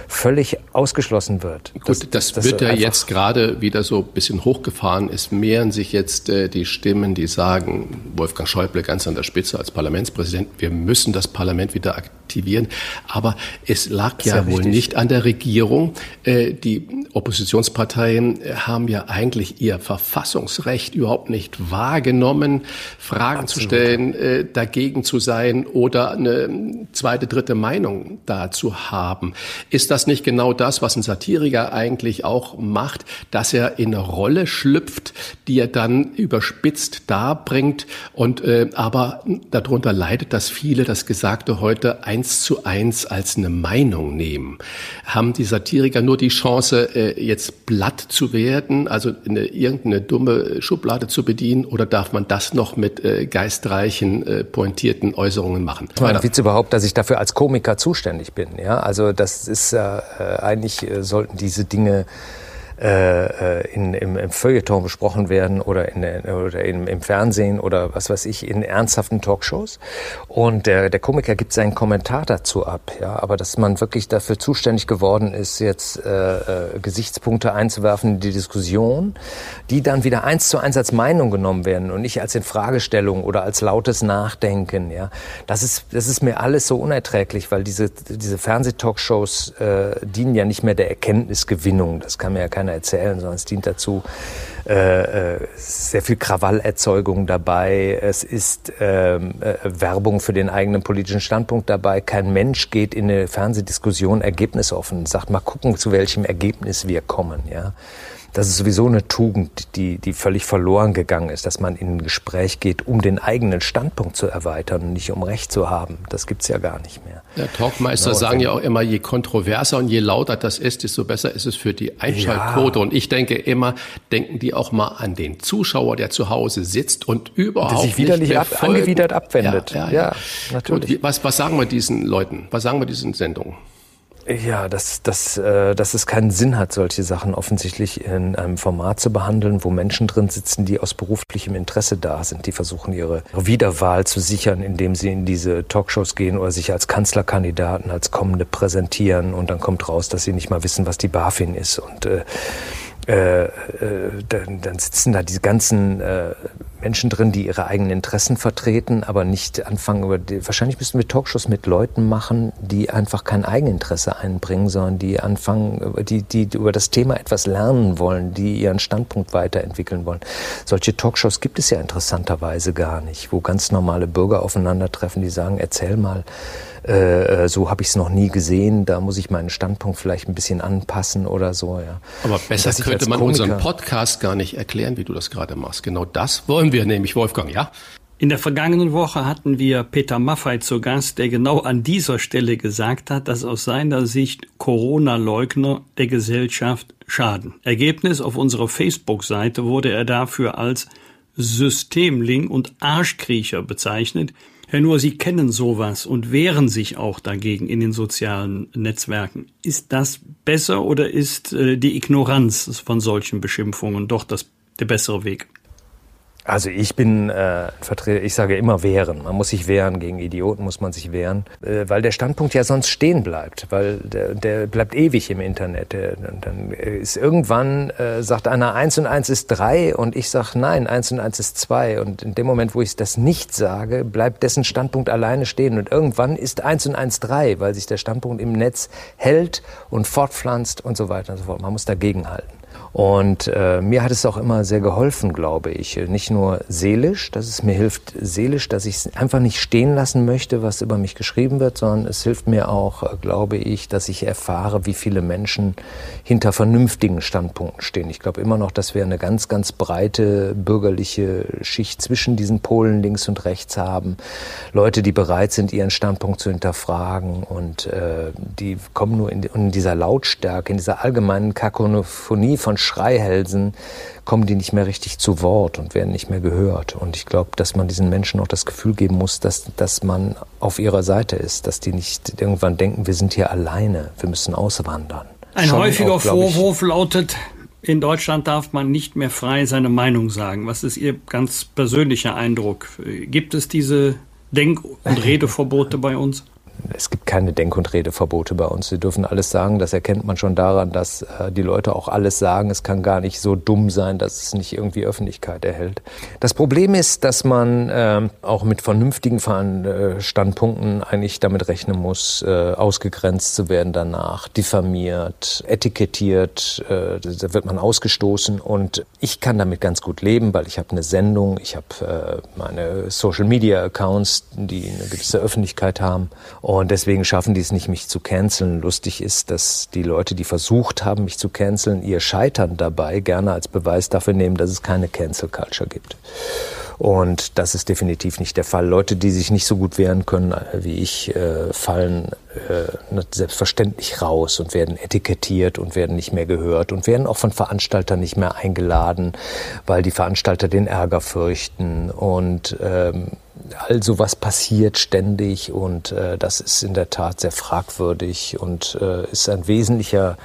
völlig ausgeschlossen wird. Gut, das, das, das wird ja jetzt gerade wieder so ein bisschen hochgefahren. Es mehren sich jetzt äh, die Stimmen, die sagen, Wolfgang Schäuble ganz an der Spitze als Parlamentspräsident, wir müssen das Parlament wieder aktivieren. Aber es lag ja, ja wohl nicht an der Regierung. Äh, die Oppositionsparteien haben ja eigentlich ihr Verfassungsrecht überhaupt nicht wahrgenommen, Fragen Absolut. zu stellen, äh, dagegen zu sein oder eine zweite, dritte Meinung dazu haben. Ist das nicht genau das, was ein Satiriker eigentlich auch macht, dass er in eine Rolle schlüpft, die er dann überspitzt darbringt und äh, aber darunter leidet, dass viele das Gesagte heute eins zu eins als eine Meinung nehmen. Haben die Satiriker nur die Chance, äh, jetzt platt zu werden? Werden, also eine, irgendeine dumme Schublade zu bedienen, oder darf man das noch mit äh, geistreichen, äh, pointierten Äußerungen machen? Ich meine, Witz überhaupt, dass ich dafür als Komiker zuständig bin. Ja, also das ist äh, eigentlich äh, sollten diese Dinge äh, äh, in, im, im Feuilleton besprochen werden oder, in, oder in, im Fernsehen oder was weiß ich, in ernsthaften Talkshows. Und der, der Komiker gibt seinen Kommentar dazu ab. Ja? Aber dass man wirklich dafür zuständig geworden ist, jetzt äh, äh, Gesichtspunkte einzuwerfen in die Diskussion, die dann wieder eins zu eins als Meinung genommen werden und nicht als Infragestellung oder als lautes Nachdenken. Ja? Das, ist, das ist mir alles so unerträglich, weil diese, diese Fernsehtalkshows äh, dienen ja nicht mehr der Erkenntnisgewinnung. Das kann mir ja keiner erzählen, sondern es dient dazu, äh, äh, sehr viel Krawallerzeugung dabei. Es ist ähm, äh, Werbung für den eigenen politischen Standpunkt dabei. Kein Mensch geht in eine Fernsehdiskussion ergebnisoffen, sagt mal gucken, zu welchem Ergebnis wir kommen. Ja das ist sowieso eine Tugend, die, die völlig verloren gegangen ist, dass man in ein Gespräch geht, um den eigenen Standpunkt zu erweitern und nicht um Recht zu haben. Das gibt's ja gar nicht mehr. Ja, Talkmeister genau, sagen ja auch immer, je kontroverser und je lauter das ist, desto besser ist es für die Einschaltquote. Ja. Und ich denke immer, denken die auch mal an den Zuschauer, der zu Hause sitzt und überhaupt der sich wieder nicht, ab, angewidert abwendet. Ja, ja, ja. ja natürlich. Und was, was sagen wir diesen Leuten? Was sagen wir diesen Sendungen? Ja, dass, dass, äh, dass es keinen Sinn hat, solche Sachen offensichtlich in einem Format zu behandeln, wo Menschen drin sitzen, die aus beruflichem Interesse da sind. Die versuchen, ihre Wiederwahl zu sichern, indem sie in diese Talkshows gehen oder sich als Kanzlerkandidaten, als Kommende präsentieren. Und dann kommt raus, dass sie nicht mal wissen, was die BaFin ist. Und äh, äh, äh, dann, dann sitzen da diese ganzen äh, Menschen drin, die ihre eigenen Interessen vertreten, aber nicht anfangen über die, wahrscheinlich müssten wir Talkshows mit Leuten machen, die einfach kein Eigeninteresse einbringen, sondern die anfangen, die, die über das Thema etwas lernen wollen, die ihren Standpunkt weiterentwickeln wollen. Solche Talkshows gibt es ja interessanterweise gar nicht, wo ganz normale Bürger aufeinandertreffen, die sagen, erzähl mal, äh, äh, so habe ich es noch nie gesehen, da muss ich meinen Standpunkt vielleicht ein bisschen anpassen oder so. Ja. Aber besser könnte man Komiker unseren Podcast gar nicht erklären, wie du das gerade machst. Genau das wollen wir nämlich, Wolfgang, ja? In der vergangenen Woche hatten wir Peter Maffei zu Gast, der genau an dieser Stelle gesagt hat, dass aus seiner Sicht Corona-Leugner der Gesellschaft schaden. Ergebnis auf unserer Facebook-Seite wurde er dafür als Systemling und Arschkriecher bezeichnet. Herr Nur, Sie kennen sowas und wehren sich auch dagegen in den sozialen Netzwerken. Ist das besser oder ist äh, die Ignoranz von solchen Beschimpfungen doch das, der bessere Weg? Also ich bin äh, Vertreter, ich sage immer wehren. Man muss sich wehren, gegen Idioten muss man sich wehren, äh, weil der Standpunkt ja sonst stehen bleibt, weil der, der bleibt ewig im Internet. Der, dann ist irgendwann, äh, sagt einer, eins und eins ist drei und ich sage, nein, eins und eins ist zwei. Und in dem Moment, wo ich das nicht sage, bleibt dessen Standpunkt alleine stehen. Und irgendwann ist eins und eins drei, weil sich der Standpunkt im Netz hält und fortpflanzt und so weiter und so fort. Man muss dagegenhalten. Und äh, mir hat es auch immer sehr geholfen, glaube ich. Nicht nur seelisch, dass es mir hilft seelisch, dass ich es einfach nicht stehen lassen möchte, was über mich geschrieben wird, sondern es hilft mir auch, äh, glaube ich, dass ich erfahre, wie viele Menschen hinter vernünftigen Standpunkten stehen. Ich glaube immer noch, dass wir eine ganz, ganz breite bürgerliche Schicht zwischen diesen Polen links und rechts haben. Leute, die bereit sind, ihren Standpunkt zu hinterfragen und äh, die kommen nur in, in dieser Lautstärke, in dieser allgemeinen Kakophonie von Schreihälsen kommen die nicht mehr richtig zu Wort und werden nicht mehr gehört. Und ich glaube, dass man diesen Menschen auch das Gefühl geben muss, dass, dass man auf ihrer Seite ist, dass die nicht irgendwann denken, wir sind hier alleine, wir müssen auswandern. Ein Schon häufiger auch, Vorwurf lautet, in Deutschland darf man nicht mehr frei seine Meinung sagen. Was ist Ihr ganz persönlicher Eindruck? Gibt es diese Denk- und (laughs) Redeverbote bei uns? Es gibt keine Denk- und Redeverbote bei uns. Sie dürfen alles sagen. Das erkennt man schon daran, dass äh, die Leute auch alles sagen. Es kann gar nicht so dumm sein, dass es nicht irgendwie Öffentlichkeit erhält. Das Problem ist, dass man äh, auch mit vernünftigen äh, Standpunkten eigentlich damit rechnen muss, äh, ausgegrenzt zu werden danach, diffamiert, etikettiert. Da wird man ausgestoßen. Und ich kann damit ganz gut leben, weil ich habe eine Sendung, ich habe meine Social-Media-Accounts, die eine gewisse Öffentlichkeit haben. Deswegen schaffen die es nicht, mich zu canceln. Lustig ist, dass die Leute, die versucht haben, mich zu canceln, ihr Scheitern dabei gerne als Beweis dafür nehmen, dass es keine Cancel Culture gibt. Und das ist definitiv nicht der Fall. Leute, die sich nicht so gut wehren können wie ich, äh, fallen äh, selbstverständlich raus und werden etikettiert und werden nicht mehr gehört und werden auch von Veranstaltern nicht mehr eingeladen, weil die Veranstalter den Ärger fürchten. Und ähm, also was passiert ständig und äh, das ist in der Tat sehr fragwürdig und äh, ist ein wesentlicher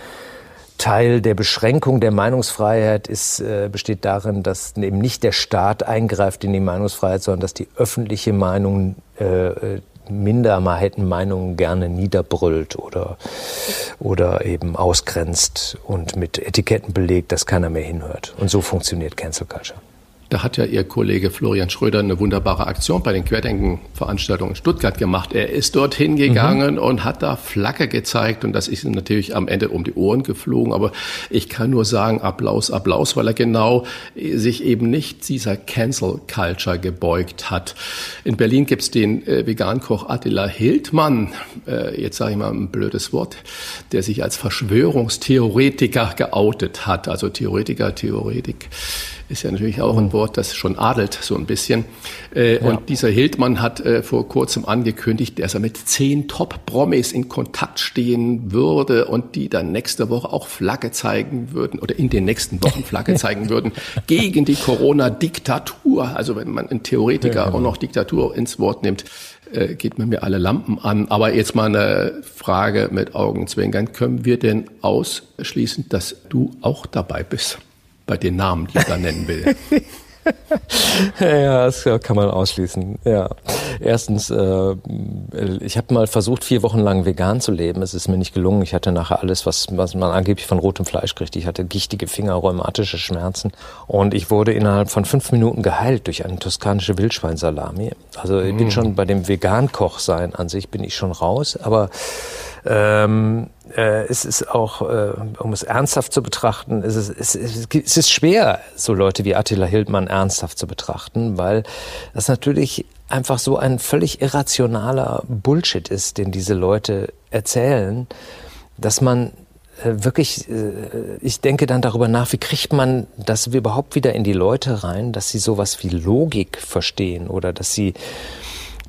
Teil der Beschränkung der Meinungsfreiheit ist, äh, besteht darin, dass eben nicht der Staat eingreift in die Meinungsfreiheit, sondern dass die öffentliche Meinung äh, Minderheitenmeinungen gerne niederbrüllt oder, oder eben ausgrenzt und mit Etiketten belegt, dass keiner mehr hinhört. Und so funktioniert Cancel Culture. Da hat ja Ihr Kollege Florian Schröder eine wunderbare Aktion bei den Querdenken-Veranstaltungen in Stuttgart gemacht. Er ist dorthin gegangen mhm. und hat da Flagge gezeigt und das ist ihm natürlich am Ende um die Ohren geflogen. Aber ich kann nur sagen, Applaus, Applaus, weil er genau sich eben nicht dieser Cancel Culture gebeugt hat. In Berlin gibt's den äh, Vegankoch Attila Hildmann, äh, jetzt sage ich mal ein blödes Wort, der sich als Verschwörungstheoretiker geoutet hat. Also Theoretiker, Theoretik ist ja natürlich auch ein Wort, das schon adelt so ein bisschen. Äh, ja. Und dieser Hildmann hat äh, vor kurzem angekündigt, dass er mit zehn Top-Promis in Kontakt stehen würde und die dann nächste Woche auch Flagge zeigen würden oder in den nächsten Wochen Flagge (laughs) zeigen würden gegen die Corona-Diktatur. Also wenn man einen Theoretiker ja, genau. auch noch Diktatur ins Wort nimmt, äh, geht man mir alle Lampen an. Aber jetzt mal eine Frage mit Augenzwinkern. Können wir denn ausschließen, dass du auch dabei bist? Bei den Namen, die ich da nennen will. (laughs) ja, das kann man ausschließen. Ja. Erstens, äh, ich habe mal versucht, vier Wochen lang vegan zu leben. Es ist mir nicht gelungen. Ich hatte nachher alles, was, was man angeblich von rotem Fleisch kriegt. Ich hatte gichtige Finger, rheumatische Schmerzen. Und ich wurde innerhalb von fünf Minuten geheilt durch eine toskanische Wildschweinsalami. Also ich bin mm. schon bei dem Vegan-Koch sein an sich bin ich schon raus. Aber ähm, äh, es ist auch, äh, um es ernsthaft zu betrachten, es ist, es, ist, es ist schwer, so Leute wie Attila Hildmann ernsthaft zu betrachten, weil das natürlich einfach so ein völlig irrationaler Bullshit ist, den diese Leute erzählen, dass man äh, wirklich, äh, ich denke dann darüber nach, wie kriegt man das überhaupt wieder in die Leute rein, dass sie sowas wie Logik verstehen oder dass sie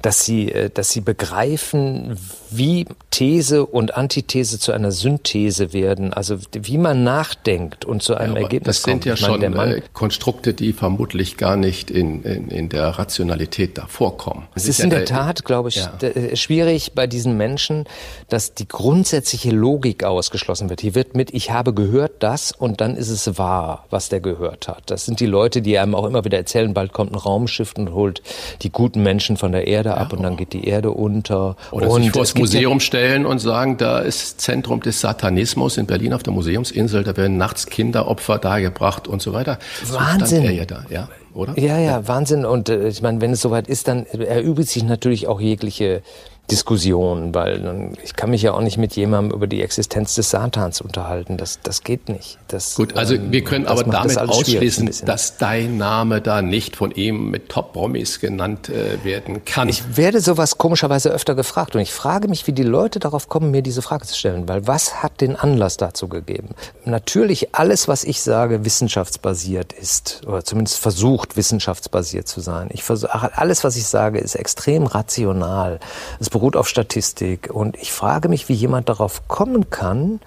dass sie, äh, dass sie begreifen, wie These und Antithese zu einer Synthese werden, also wie man nachdenkt und zu einem ja, Ergebnis kommt. Das sind ja schon äh, Konstrukte, die vermutlich gar nicht in, in, in der Rationalität da vorkommen. Es ist, ist in der, der Tat, glaube ich, ja. Äh, schwierig bei diesen Menschen, dass die grundsätzliche Logik ausgeschlossen wird. Hier wird mit, ich habe gehört das und dann ist es wahr, was der gehört hat. Das sind die Leute, die einem auch immer wieder erzählen, bald kommt ein Raumschiff und holt die guten Menschen von der Erde ab ja, und dann geht die Erde unter. Oder und Museum stellen und sagen, da ist Zentrum des Satanismus in Berlin auf der Museumsinsel, da werden nachts Kinderopfer dargebracht und so weiter. Wahnsinn. So ja, da, ja, oder? Ja, ja, ja, Wahnsinn. Und äh, ich meine, wenn es soweit ist, dann erübrigt sich natürlich auch jegliche Diskussion, weil ich kann mich ja auch nicht mit jemandem über die Existenz des Satans unterhalten. Das, das geht nicht. Das, Gut, also ähm, wir können aber damit ausschließen, dass dein Name da nicht von ihm mit Top-Promis genannt äh, werden kann. Ich werde sowas komischerweise öfter gefragt und ich frage mich, wie die Leute darauf kommen, mir diese Frage zu stellen, weil was hat den Anlass dazu gegeben? Natürlich alles, was ich sage, wissenschaftsbasiert ist oder zumindest versucht, wissenschaftsbasiert zu sein. Ich versuche, alles, was ich sage, ist extrem rational. Es beruht auf Statistik. Und ich frage mich, wie jemand darauf kommen kann,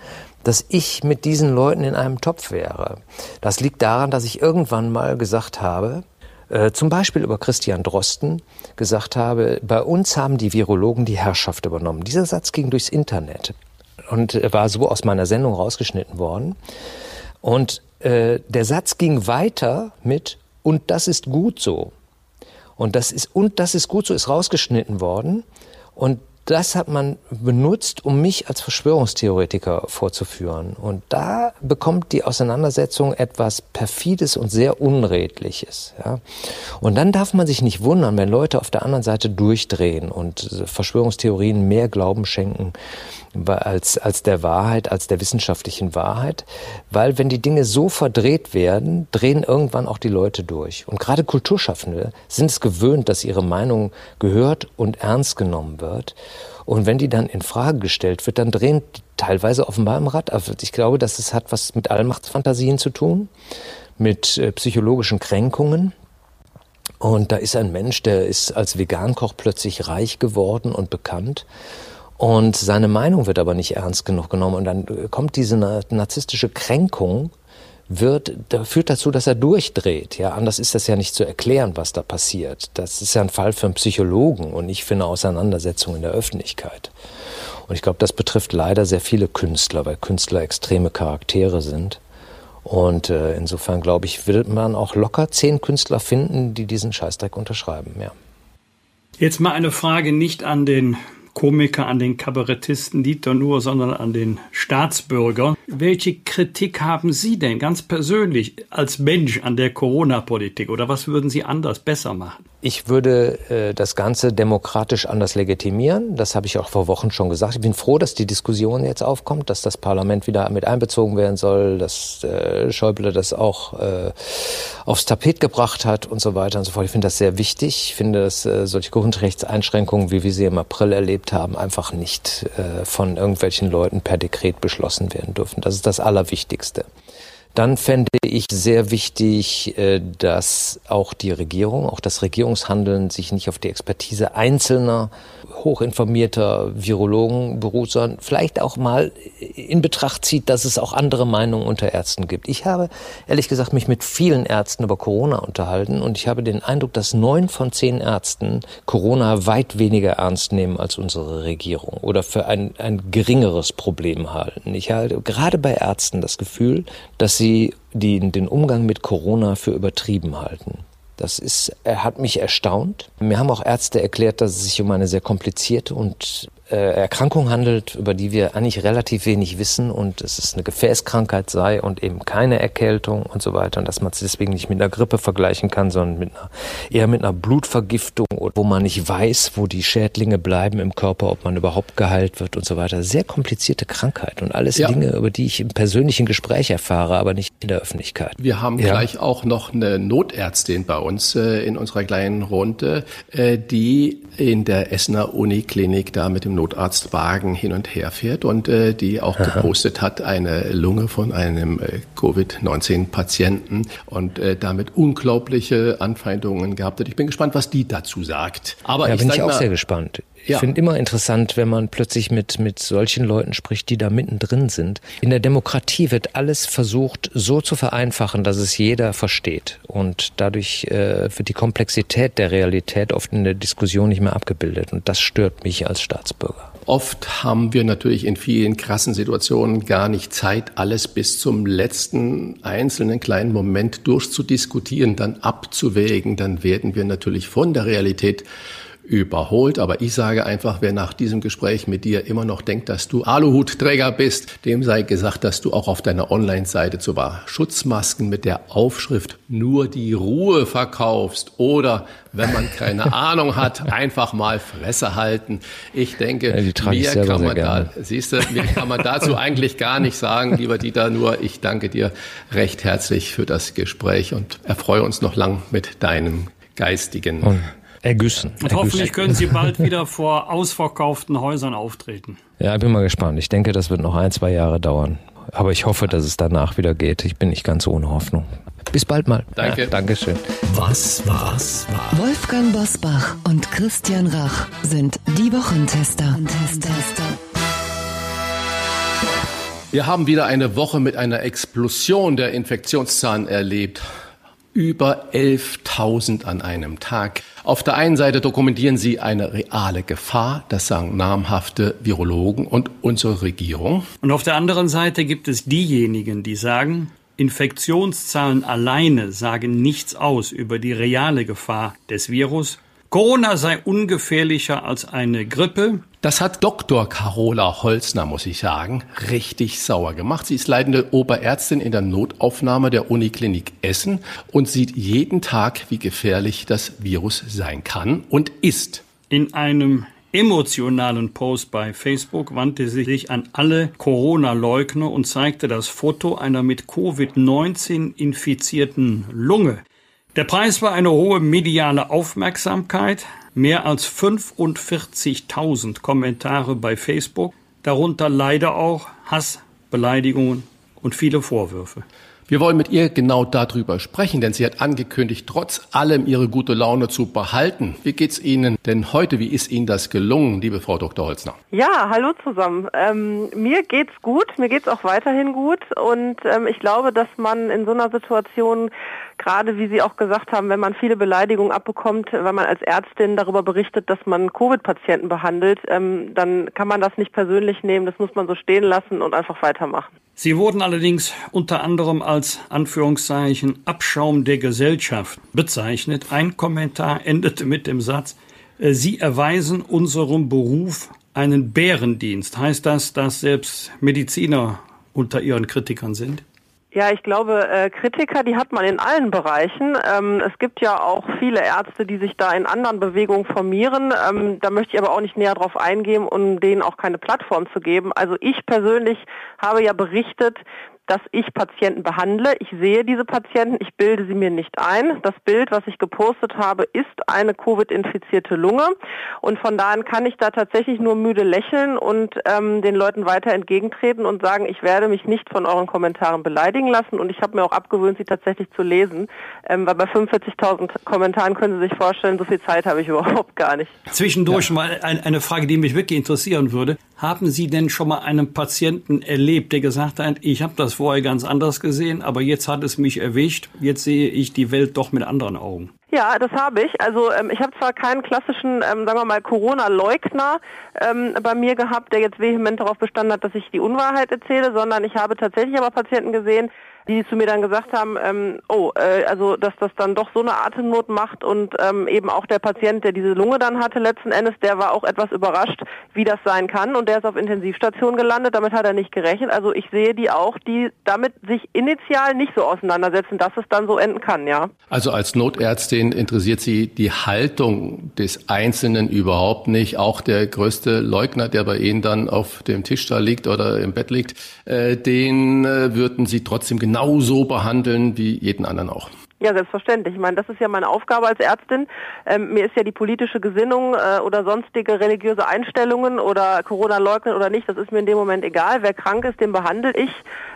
dass ich mit diesen Leuten in einem Topf wäre. Das liegt daran, dass ich irgendwann mal gesagt habe, äh, zum Beispiel über Christian Drosten gesagt habe, bei uns haben die Virologen die Herrschaft übernommen. Dieser Satz ging durchs Internet und war so aus meiner Sendung rausgeschnitten worden. Und äh, der Satz ging weiter mit, und das ist gut so. Und das ist, und das ist gut so, ist rausgeschnitten worden. Und das hat man benutzt, um mich als Verschwörungstheoretiker vorzuführen. Und da bekommt die Auseinandersetzung etwas perfides und sehr unredliches. Ja? Und dann darf man sich nicht wundern, wenn Leute auf der anderen Seite durchdrehen und Verschwörungstheorien mehr Glauben schenken als, als der Wahrheit, als der wissenschaftlichen Wahrheit. Weil wenn die Dinge so verdreht werden, drehen irgendwann auch die Leute durch. Und gerade Kulturschaffende sind es gewöhnt, dass ihre Meinung gehört und ernst genommen wird. Und wenn die dann in Frage gestellt wird, dann drehen die teilweise offenbar im Rad ab. Ich glaube, dass es hat was mit Allmachtsfantasien zu tun, mit äh, psychologischen Kränkungen. Und da ist ein Mensch, der ist als Vegankoch plötzlich reich geworden und bekannt. Und seine Meinung wird aber nicht ernst genug genommen. Und dann kommt diese narzisstische Kränkung, wird, führt dazu, dass er durchdreht. Ja, anders ist das ja nicht zu erklären, was da passiert. Das ist ja ein Fall für einen Psychologen und nicht für eine Auseinandersetzung in der Öffentlichkeit. Und ich glaube, das betrifft leider sehr viele Künstler, weil Künstler extreme Charaktere sind. Und äh, insofern glaube ich, wird man auch locker zehn Künstler finden, die diesen Scheißdreck unterschreiben. Ja. Jetzt mal eine Frage nicht an den Komiker, an den Kabarettisten Dieter Nuhr, sondern an den Staatsbürger. Welche Kritik haben Sie denn ganz persönlich als Mensch an der Corona-Politik oder was würden Sie anders besser machen? Ich würde äh, das Ganze demokratisch anders legitimieren. Das habe ich auch vor Wochen schon gesagt. Ich bin froh, dass die Diskussion jetzt aufkommt, dass das Parlament wieder mit einbezogen werden soll, dass äh, Schäuble das auch äh, aufs Tapet gebracht hat und so weiter und so fort. Ich finde das sehr wichtig. Ich finde, dass äh, solche Grundrechtseinschränkungen, wie wir sie im April erlebt haben, einfach nicht äh, von irgendwelchen Leuten per Dekret beschlossen werden dürfen. Das ist das Allerwichtigste. Dann fände ich sehr wichtig, äh, dass auch die Regierung, auch das Regierungshandeln sich nicht auf die Expertise einzelner hochinformierter Virologen beruht, sondern vielleicht auch mal in Betracht zieht, dass es auch andere Meinungen unter Ärzten gibt. Ich habe ehrlich gesagt mich mit vielen Ärzten über Corona unterhalten und ich habe den Eindruck, dass neun von zehn Ärzten Corona weit weniger ernst nehmen als unsere Regierung oder für ein, ein geringeres Problem halten. Ich halte gerade bei Ärzten das Gefühl, dass sie die, den Umgang mit Corona für übertrieben halten. Das ist, er hat mich erstaunt. Mir haben auch Ärzte erklärt, dass es sich um eine sehr komplizierte und Erkrankung handelt, über die wir eigentlich relativ wenig wissen und es ist eine Gefäßkrankheit sei und eben keine Erkältung und so weiter und dass man es deswegen nicht mit einer Grippe vergleichen kann, sondern mit einer, eher mit einer Blutvergiftung, wo man nicht weiß, wo die Schädlinge bleiben im Körper, ob man überhaupt geheilt wird und so weiter. Sehr komplizierte Krankheit und alles ja. Dinge, über die ich im persönlichen Gespräch erfahre, aber nicht in der Öffentlichkeit. Wir haben ja. gleich auch noch eine Notärztin bei uns äh, in unserer kleinen Runde, äh, die in der Essener Uniklinik da mit dem Notarztwagen hin und her fährt und äh, die auch gepostet hat, eine Lunge von einem äh, Covid-19-Patienten und äh, damit unglaubliche Anfeindungen gehabt hat. Ich bin gespannt, was die dazu sagt. Aber ja, ich bin ich auch mal, sehr gespannt. Ich ja. finde immer interessant, wenn man plötzlich mit, mit solchen Leuten spricht, die da mittendrin sind. In der Demokratie wird alles versucht, so zu vereinfachen, dass es jeder versteht. Und dadurch äh, wird die Komplexität der Realität oft in der Diskussion nicht mehr abgebildet. Und das stört mich als Staatsbürger. Oft haben wir natürlich in vielen krassen Situationen gar nicht Zeit, alles bis zum letzten einzelnen kleinen Moment durchzudiskutieren, dann abzuwägen. Dann werden wir natürlich von der Realität überholt. Aber ich sage einfach, wer nach diesem Gespräch mit dir immer noch denkt, dass du Aluhutträger bist, dem sei gesagt, dass du auch auf deiner Online-Seite zwar Schutzmasken mit der Aufschrift nur die Ruhe verkaufst oder wenn man keine (laughs) Ahnung hat, einfach mal Fresse halten. Ich denke, ja, mehr kann man da, siehst du, mehr kann man dazu eigentlich gar nicht sagen, lieber Dieter, nur ich danke dir recht herzlich für das Gespräch und erfreue uns noch lang mit deinem geistigen und ergüssen. Und hoffentlich können Sie bald wieder vor ausverkauften Häusern auftreten. Ja, ich bin mal gespannt. Ich denke, das wird noch ein, zwei Jahre dauern. Aber ich hoffe, dass es danach wieder geht. Ich bin nicht ganz ohne Hoffnung. Bis bald mal. Danke. Ja, Dankeschön. Was war's? War. Wolfgang Bosbach und Christian Rach sind die Wochentester. Wir haben wieder eine Woche mit einer Explosion der Infektionszahlen erlebt über 11.000 an einem Tag. Auf der einen Seite dokumentieren sie eine reale Gefahr, das sagen namhafte Virologen und unsere Regierung. Und auf der anderen Seite gibt es diejenigen, die sagen, Infektionszahlen alleine sagen nichts aus über die reale Gefahr des Virus. Corona sei ungefährlicher als eine Grippe, das hat Dr. Carola Holzner, muss ich sagen, richtig sauer gemacht. Sie ist leitende Oberärztin in der Notaufnahme der Uniklinik Essen und sieht jeden Tag, wie gefährlich das Virus sein kann und ist. In einem emotionalen Post bei Facebook wandte sie sich an alle Corona-Leugner und zeigte das Foto einer mit Covid-19 infizierten Lunge. Der Preis war eine hohe mediale Aufmerksamkeit, mehr als 45.000 Kommentare bei Facebook, darunter leider auch Hass, Beleidigungen und viele Vorwürfe. Wir wollen mit ihr genau darüber sprechen, denn sie hat angekündigt, trotz allem ihre gute Laune zu behalten. Wie geht's Ihnen denn heute? Wie ist Ihnen das gelungen, liebe Frau Dr. Holzner? Ja, hallo zusammen. Ähm, mir geht's gut, mir geht's auch weiterhin gut und ähm, ich glaube, dass man in so einer Situation gerade wie Sie auch gesagt haben, wenn man viele Beleidigungen abbekommt, weil man als Ärztin darüber berichtet, dass man Covid-Patienten behandelt, ähm, dann kann man das nicht persönlich nehmen, das muss man so stehen lassen und einfach weitermachen. Sie wurden allerdings unter anderem als Anführungszeichen Abschaum der Gesellschaft bezeichnet. Ein Kommentar endete mit dem Satz, äh, Sie erweisen unserem Beruf einen Bärendienst. Heißt das, dass selbst Mediziner unter ihren Kritikern sind? Ja, ich glaube, äh, Kritiker, die hat man in allen Bereichen. Ähm, es gibt ja auch viele Ärzte, die sich da in anderen Bewegungen formieren. Ähm, da möchte ich aber auch nicht näher drauf eingehen, um denen auch keine Plattform zu geben. Also ich persönlich habe ja berichtet, dass ich Patienten behandle. Ich sehe diese Patienten, ich bilde sie mir nicht ein. Das Bild, was ich gepostet habe, ist eine Covid-infizierte Lunge. Und von daher kann ich da tatsächlich nur müde lächeln und ähm, den Leuten weiter entgegentreten und sagen, ich werde mich nicht von euren Kommentaren beleidigen lassen. Und ich habe mir auch abgewöhnt, sie tatsächlich zu lesen. Ähm, weil bei 45.000 Kommentaren können Sie sich vorstellen, so viel Zeit habe ich (laughs) überhaupt gar nicht. Zwischendurch ja. mal eine Frage, die mich wirklich interessieren würde. Haben Sie denn schon mal einen Patienten erlebt, der gesagt hat, ich habe das vorher ganz anders gesehen, aber jetzt hat es mich erwischt, jetzt sehe ich die Welt doch mit anderen Augen. Ja, das habe ich. Also ähm, ich habe zwar keinen klassischen, ähm, sagen wir mal, Corona-Leugner ähm, bei mir gehabt, der jetzt vehement darauf bestanden hat, dass ich die Unwahrheit erzähle, sondern ich habe tatsächlich aber Patienten gesehen, die zu mir dann gesagt haben, ähm, oh, äh, also dass das dann doch so eine Atemnot macht und ähm, eben auch der Patient, der diese Lunge dann hatte letzten Endes, der war auch etwas überrascht, wie das sein kann und der ist auf Intensivstation gelandet, damit hat er nicht gerechnet. Also ich sehe die auch, die damit sich initial nicht so auseinandersetzen, dass es dann so enden kann, ja. Also als Notärztin interessiert Sie die Haltung des Einzelnen überhaupt nicht, auch der größte Leugner, der bei Ihnen dann auf dem Tisch da liegt oder im Bett liegt, äh, den äh, würden Sie trotzdem genau genauso behandeln wie jeden anderen auch. Ja, selbstverständlich. Ich meine, das ist ja meine Aufgabe als Ärztin. Ähm, mir ist ja die politische Gesinnung äh, oder sonstige religiöse Einstellungen oder Corona leugnen oder nicht, das ist mir in dem Moment egal. Wer krank ist, den behandle ich,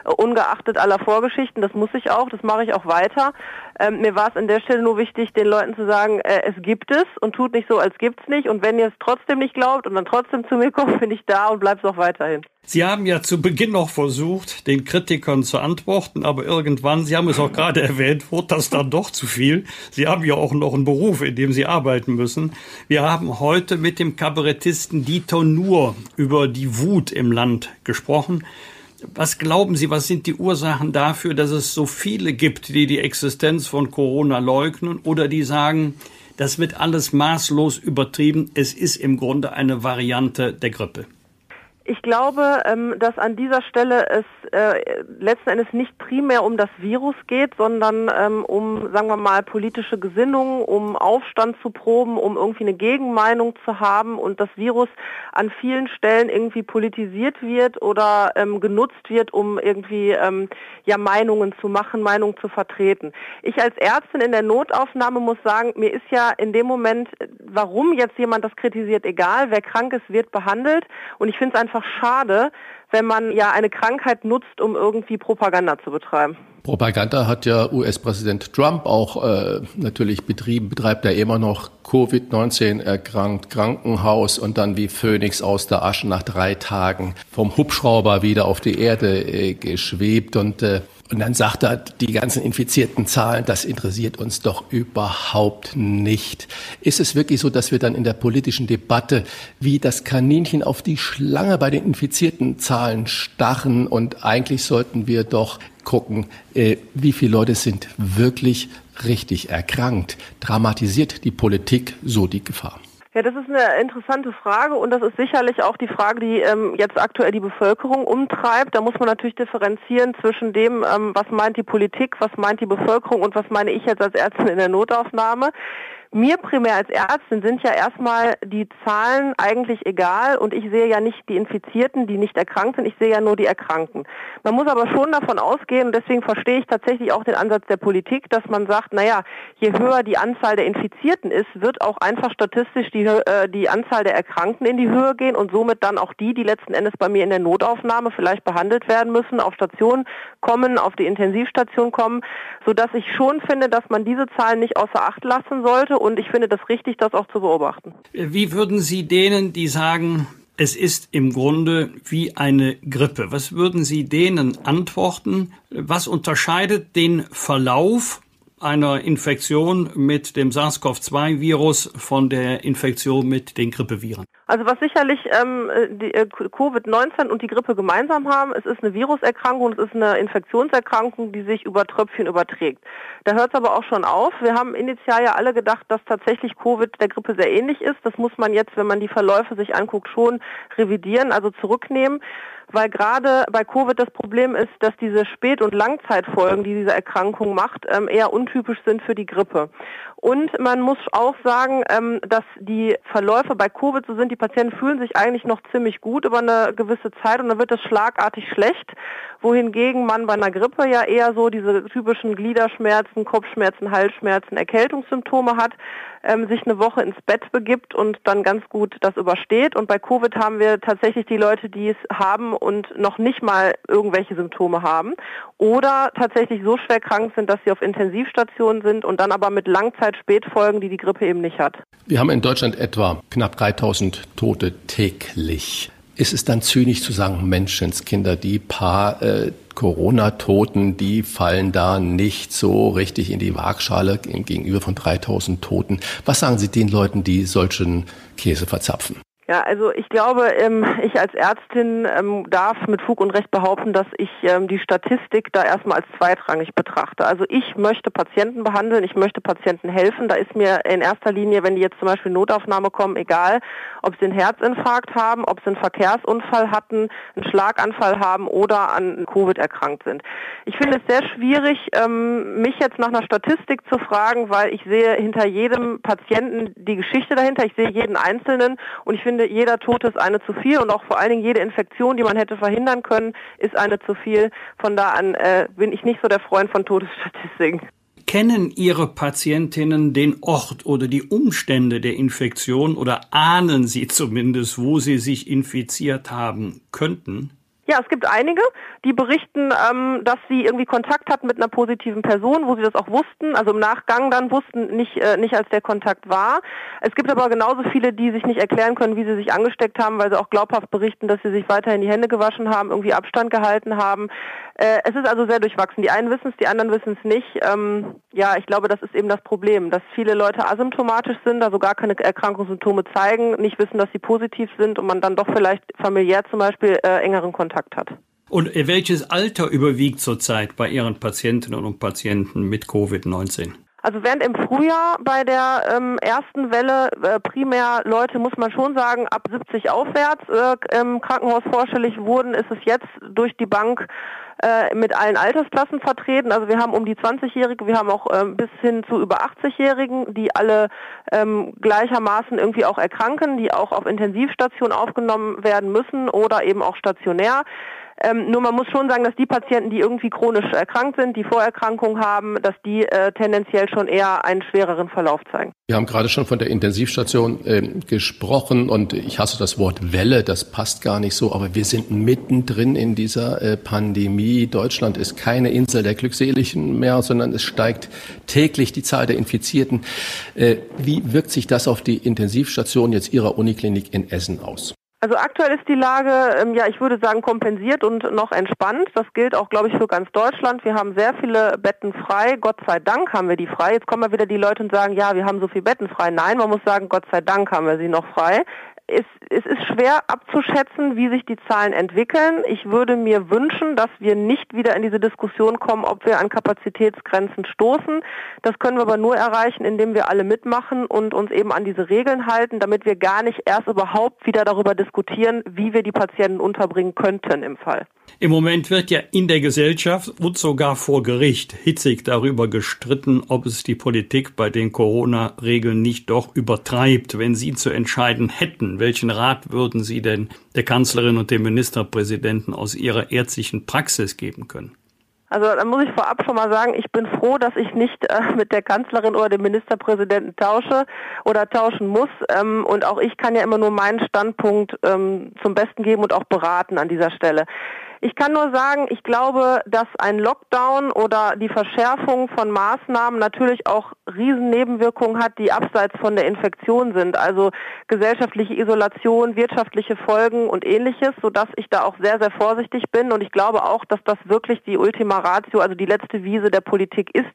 äh, ungeachtet aller Vorgeschichten. Das muss ich auch, das mache ich auch weiter. Ähm, mir war es an der Stelle nur wichtig, den Leuten zu sagen, äh, es gibt es und tut nicht so, als gibt's nicht. Und wenn ihr es trotzdem nicht glaubt und dann trotzdem zu mir (laughs) kommt, bin ich da und bleib's auch weiterhin. Sie haben ja zu Beginn noch versucht, den Kritikern zu antworten, aber irgendwann, Sie haben es auch gerade (laughs) erwähnt, wurde das dann doch zu viel. Sie haben ja auch noch einen Beruf, in dem Sie arbeiten müssen. Wir haben heute mit dem Kabarettisten Dieter Nuhr über die Wut im Land gesprochen. Was glauben Sie, was sind die Ursachen dafür, dass es so viele gibt, die die Existenz von Corona leugnen oder die sagen, das wird alles maßlos übertrieben, es ist im Grunde eine Variante der Grippe? Ich glaube, ähm, dass an dieser Stelle es äh, letzten Endes nicht primär um das Virus geht, sondern ähm, um, sagen wir mal, politische Gesinnung, um Aufstand zu proben, um irgendwie eine Gegenmeinung zu haben und das Virus an vielen Stellen irgendwie politisiert wird oder ähm, genutzt wird, um irgendwie ja Meinungen zu machen, Meinungen zu vertreten. Ich als Ärztin in der Notaufnahme muss sagen, mir ist ja in dem Moment, warum jetzt jemand das kritisiert, egal. Wer krank ist, wird behandelt und ich finde es einfach einfach schade, wenn man ja eine Krankheit nutzt, um irgendwie Propaganda zu betreiben. Propaganda hat ja US-Präsident Trump auch äh, natürlich betrieben, betreibt er immer noch Covid-19 erkrankt, Krankenhaus und dann wie Phönix aus der Asche nach drei Tagen vom Hubschrauber wieder auf die Erde äh, geschwebt und äh, und dann sagt er, die ganzen infizierten Zahlen, das interessiert uns doch überhaupt nicht. Ist es wirklich so, dass wir dann in der politischen Debatte wie das Kaninchen auf die Schlange bei den infizierten Zahlen starren und eigentlich sollten wir doch gucken, äh, wie viele Leute sind wirklich richtig erkrankt? Dramatisiert die Politik so die Gefahr? Ja, das ist eine interessante Frage und das ist sicherlich auch die Frage, die ähm, jetzt aktuell die Bevölkerung umtreibt. Da muss man natürlich differenzieren zwischen dem, ähm, was meint die Politik, was meint die Bevölkerung und was meine ich jetzt als Ärztin in der Notaufnahme. Mir primär als Ärztin sind ja erstmal die Zahlen eigentlich egal und ich sehe ja nicht die Infizierten, die nicht erkrankt sind, ich sehe ja nur die Erkrankten. Man muss aber schon davon ausgehen, und deswegen verstehe ich tatsächlich auch den Ansatz der Politik, dass man sagt, naja, je höher die Anzahl der Infizierten ist, wird auch einfach statistisch die, äh, die Anzahl der Erkrankten in die Höhe gehen und somit dann auch die, die letzten Endes bei mir in der Notaufnahme vielleicht behandelt werden müssen, auf Station kommen, auf die Intensivstation kommen, sodass ich schon finde, dass man diese Zahlen nicht außer Acht lassen sollte und ich finde das richtig, das auch zu beobachten. Wie würden Sie denen, die sagen, es ist im Grunde wie eine Grippe. Was würden Sie denen antworten? Was unterscheidet den Verlauf einer Infektion mit dem SARS-CoV-2-Virus von der Infektion mit den Grippeviren? Also was sicherlich ähm, die, äh, Covid-19 und die Grippe gemeinsam haben, es ist eine Viruserkrankung, es ist eine Infektionserkrankung, die sich über Tröpfchen überträgt. Da hört es aber auch schon auf. Wir haben initial ja alle gedacht, dass tatsächlich Covid der Grippe sehr ähnlich ist. Das muss man jetzt, wenn man die Verläufe sich anguckt, schon revidieren, also zurücknehmen weil gerade bei Covid das Problem ist, dass diese Spät- und Langzeitfolgen, die diese Erkrankung macht, ähm, eher untypisch sind für die Grippe. Und man muss auch sagen, ähm, dass die Verläufe bei Covid so sind, die Patienten fühlen sich eigentlich noch ziemlich gut über eine gewisse Zeit und dann wird es schlagartig schlecht, wohingegen man bei einer Grippe ja eher so diese typischen Gliederschmerzen, Kopfschmerzen, Halsschmerzen, Erkältungssymptome hat, ähm, sich eine Woche ins Bett begibt und dann ganz gut das übersteht. Und bei Covid haben wir tatsächlich die Leute, die es haben und noch nicht mal irgendwelche Symptome haben oder tatsächlich so schwer krank sind, dass sie auf Intensivstationen sind und dann aber mit Langzeitspätfolgen, die die Grippe eben nicht hat. Wir haben in Deutschland etwa knapp 3000 Tote täglich. Ist es dann zynisch zu sagen, Menschenskinder, die paar äh, Corona-Toten, die fallen da nicht so richtig in die Waagschale gegenüber von 3000 Toten. Was sagen Sie den Leuten, die solchen Käse verzapfen? Ja, also ich glaube, ähm, ich als Ärztin ähm, darf mit Fug und Recht behaupten, dass ich ähm, die Statistik da erstmal als zweitrangig betrachte. Also ich möchte Patienten behandeln, ich möchte Patienten helfen. Da ist mir in erster Linie, wenn die jetzt zum Beispiel Notaufnahme kommen, egal, ob sie einen Herzinfarkt haben, ob sie einen Verkehrsunfall hatten, einen Schlaganfall haben oder an Covid erkrankt sind. Ich finde es sehr schwierig, mich jetzt nach einer Statistik zu fragen, weil ich sehe hinter jedem Patienten die Geschichte dahinter, ich sehe jeden Einzelnen und ich finde, finde, jeder Tote ist eine zu viel und auch vor allen Dingen jede Infektion, die man hätte verhindern können, ist eine zu viel. Von da an äh, bin ich nicht so der Freund von Todesstatistiken. Kennen Ihre Patientinnen den Ort oder die Umstände der Infektion oder ahnen Sie zumindest, wo sie sich infiziert haben könnten? Ja, es gibt einige, die berichten, ähm, dass sie irgendwie Kontakt hatten mit einer positiven Person, wo sie das auch wussten, also im Nachgang dann wussten, nicht, äh, nicht als der Kontakt war. Es gibt aber genauso viele, die sich nicht erklären können, wie sie sich angesteckt haben, weil sie auch glaubhaft berichten, dass sie sich weiterhin die Hände gewaschen haben, irgendwie Abstand gehalten haben. Äh, es ist also sehr durchwachsen. Die einen wissen es, die anderen wissen es nicht. Ähm, ja, ich glaube, das ist eben das Problem, dass viele Leute asymptomatisch sind, also gar keine Erkrankungssymptome zeigen, nicht wissen, dass sie positiv sind und man dann doch vielleicht familiär zum Beispiel äh, engeren Kontakt hat. Und welches Alter überwiegt zurzeit bei Ihren Patientinnen und Patienten mit Covid-19? Also während im Frühjahr bei der ähm, ersten Welle äh, primär Leute, muss man schon sagen, ab 70 aufwärts äh, im Krankenhaus vorstellig wurden, ist es jetzt durch die Bank äh, mit allen Altersklassen vertreten. Also wir haben um die 20-Jährige, wir haben auch ähm, bis hin zu über 80-Jährigen, die alle ähm, gleichermaßen irgendwie auch erkranken, die auch auf Intensivstation aufgenommen werden müssen oder eben auch stationär. Ähm, nur man muss schon sagen, dass die Patienten, die irgendwie chronisch erkrankt sind, die Vorerkrankungen haben, dass die äh, tendenziell schon eher einen schwereren Verlauf zeigen. Wir haben gerade schon von der Intensivstation äh, gesprochen und ich hasse das Wort Welle, das passt gar nicht so, aber wir sind mittendrin in dieser äh, Pandemie. Deutschland ist keine Insel der Glückseligen mehr, sondern es steigt täglich die Zahl der Infizierten. Äh, wie wirkt sich das auf die Intensivstation jetzt Ihrer Uniklinik in Essen aus? Also aktuell ist die Lage, ähm, ja, ich würde sagen, kompensiert und noch entspannt. Das gilt auch, glaube ich, für ganz Deutschland. Wir haben sehr viele Betten frei. Gott sei Dank haben wir die frei. Jetzt kommen mal wieder die Leute und sagen, ja, wir haben so viele Betten frei. Nein, man muss sagen, Gott sei Dank haben wir sie noch frei es, es ist schwer abzuschätzen, wie sich die Zahlen entwickeln. Ich würde mir wünschen, dass wir nicht wieder in diese Diskussion kommen, ob wir an Kapazitätsgrenzen stoßen. Das können wir aber nur erreichen, indem wir alle mitmachen und uns eben an diese Regeln halten, damit wir gar nicht erst überhaupt wieder darüber diskutieren, wie wir die Patienten unterbringen könnten im Fall. Im Moment wird ja in der Gesellschaft und sogar vor Gericht hitzig darüber gestritten, ob es die Politik bei den Corona-Regeln nicht doch übertreibt. Wenn Sie zu entscheiden hätten, welchen Rat würden Sie denn der Kanzlerin und dem Ministerpräsidenten aus Ihrer ärztlichen Praxis geben können? Also da muss ich vorab schon mal sagen, ich bin froh, dass ich nicht äh, mit der Kanzlerin oder dem Ministerpräsidenten tausche oder tauschen muss. Ähm, und auch ich kann ja immer nur meinen Standpunkt ähm, zum Besten geben und auch beraten an dieser Stelle. Ich kann nur sagen, ich glaube, dass ein Lockdown oder die Verschärfung von Maßnahmen natürlich auch Riesennebenwirkungen hat, die abseits von der Infektion sind. Also gesellschaftliche Isolation, wirtschaftliche Folgen und ähnliches, sodass ich da auch sehr, sehr vorsichtig bin. Und ich glaube auch, dass das wirklich die Ultima Ratio, also die letzte Wiese der Politik ist,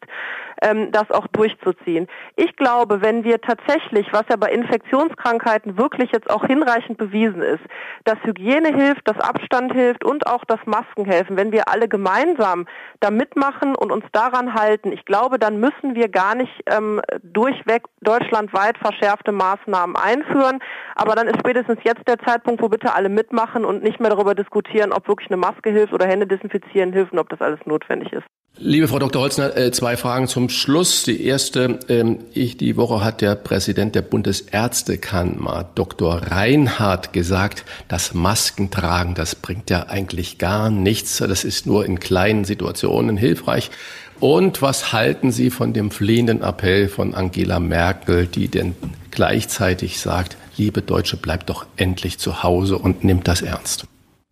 ähm, das auch durchzuziehen. Ich glaube, wenn wir tatsächlich, was ja bei Infektionskrankheiten wirklich jetzt auch hinreichend bewiesen ist, dass Hygiene hilft, dass Abstand hilft und auch das Masken helfen, wenn wir alle gemeinsam da mitmachen und uns daran halten, ich glaube, dann müssen wir gar nicht ähm, durchweg deutschlandweit verschärfte Maßnahmen einführen. Aber dann ist spätestens jetzt der Zeitpunkt, wo bitte alle mitmachen und nicht mehr darüber diskutieren, ob wirklich eine Maske hilft oder Hände desinfizieren hilft und ob das alles notwendig ist. Liebe Frau Dr. Holzner, äh, zwei Fragen zum Schluss. Die erste, ähm, ich, die Woche hat der Präsident der Bundesärztekammer, Dr. Reinhardt, gesagt, das Maskentragen, das bringt ja eigentlich gar nichts. Das ist nur in kleinen Situationen hilfreich. Und was halten Sie von dem flehenden Appell von Angela Merkel, die denn gleichzeitig sagt, liebe Deutsche, bleibt doch endlich zu Hause und nimmt das ernst?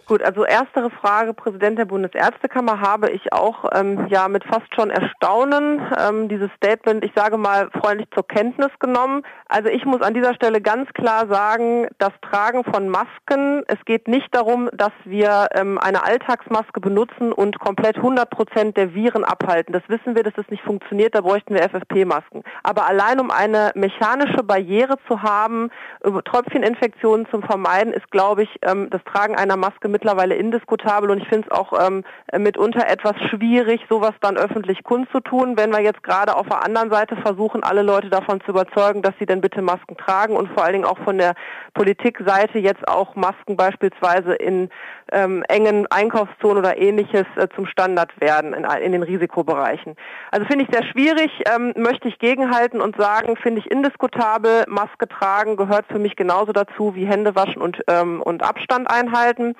Gut, also erstere Frage, Präsident der Bundesärztekammer, habe ich auch ähm, ja mit fast schon Erstaunen ähm, dieses Statement, ich sage mal, freundlich zur Kenntnis genommen. Also ich muss an dieser Stelle ganz klar sagen, das Tragen von Masken, es geht nicht darum, dass wir ähm, eine Alltagsmaske benutzen und komplett 100 Prozent der Viren abhalten. Das wissen wir, dass das nicht funktioniert, da bräuchten wir FFP-Masken. Aber allein um eine mechanische Barriere zu haben, Tröpfcheninfektionen zu vermeiden, ist, glaube ich, ähm, das Tragen einer Maske mit mittlerweile indiskutabel und ich finde es auch ähm, mitunter etwas schwierig, sowas dann öffentlich kundzutun, wenn wir jetzt gerade auf der anderen Seite versuchen, alle Leute davon zu überzeugen, dass sie denn bitte Masken tragen und vor allen Dingen auch von der Politikseite jetzt auch Masken beispielsweise in ähm, engen Einkaufszonen oder ähnliches äh, zum Standard werden in, in den Risikobereichen. Also finde ich sehr schwierig, ähm, möchte ich gegenhalten und sagen, finde ich indiskutabel, Maske tragen gehört für mich genauso dazu wie Hände waschen und, ähm, und Abstand einhalten.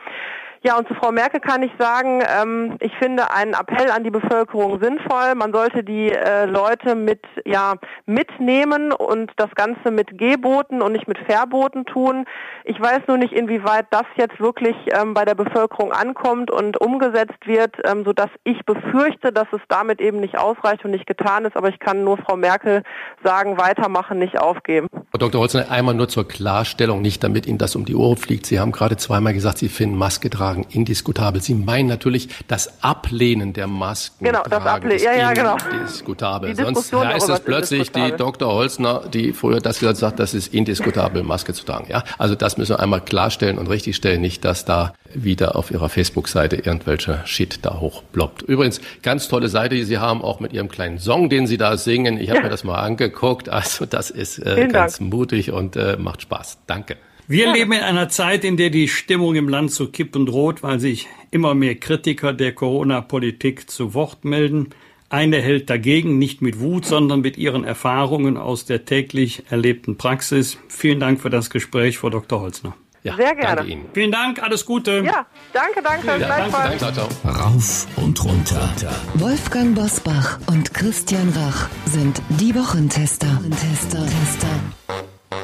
Ja, und zu Frau Merkel kann ich sagen, ähm, ich finde einen Appell an die Bevölkerung sinnvoll. Man sollte die äh, Leute mit, ja, mitnehmen und das Ganze mit Geboten und nicht mit Verboten tun. Ich weiß nur nicht, inwieweit das jetzt wirklich ähm, bei der Bevölkerung ankommt und umgesetzt wird, ähm, sodass ich befürchte, dass es damit eben nicht ausreicht und nicht getan ist. Aber ich kann nur Frau Merkel sagen, weitermachen, nicht aufgeben. Frau Dr. Holzner, einmal nur zur Klarstellung, nicht damit Ihnen das um die Ohren fliegt. Sie haben gerade zweimal gesagt, Sie finden Maske tragen indiskutabel. Sie meinen natürlich das Ablehnen der Masken. Genau, das Ablehnen, ja, ja, genau. Indiskutabel. Sonst heißt es plötzlich, die Dr. Holzner, die früher das gesagt sagt, das ist indiskutabel, Maske zu tragen. Ja, also das müssen wir einmal klarstellen und richtigstellen, nicht, dass da wieder auf Ihrer Facebook-Seite irgendwelcher Shit da hochploppt. Übrigens, ganz tolle Seite, die Sie haben, auch mit Ihrem kleinen Song, den Sie da singen. Ich habe ja. mir das mal angeguckt. Also das ist äh, ganz Dank. mutig und äh, macht Spaß. Danke. Wir ja. leben in einer Zeit, in der die Stimmung im Land zu kippen droht, weil sich immer mehr Kritiker der Corona-Politik zu Wort melden. Eine hält dagegen nicht mit Wut, sondern mit ihren Erfahrungen aus der täglich erlebten Praxis. Vielen Dank für das Gespräch, Frau Dr. Holzner. Ja, Sehr gerne. Danke Ihnen. Vielen Dank, alles Gute. Ja, danke, danke. Ja, danke, danke, danke. Rauf und runter. Wolfgang Bosbach und Christian Rach sind die Wochentester. Wochentester.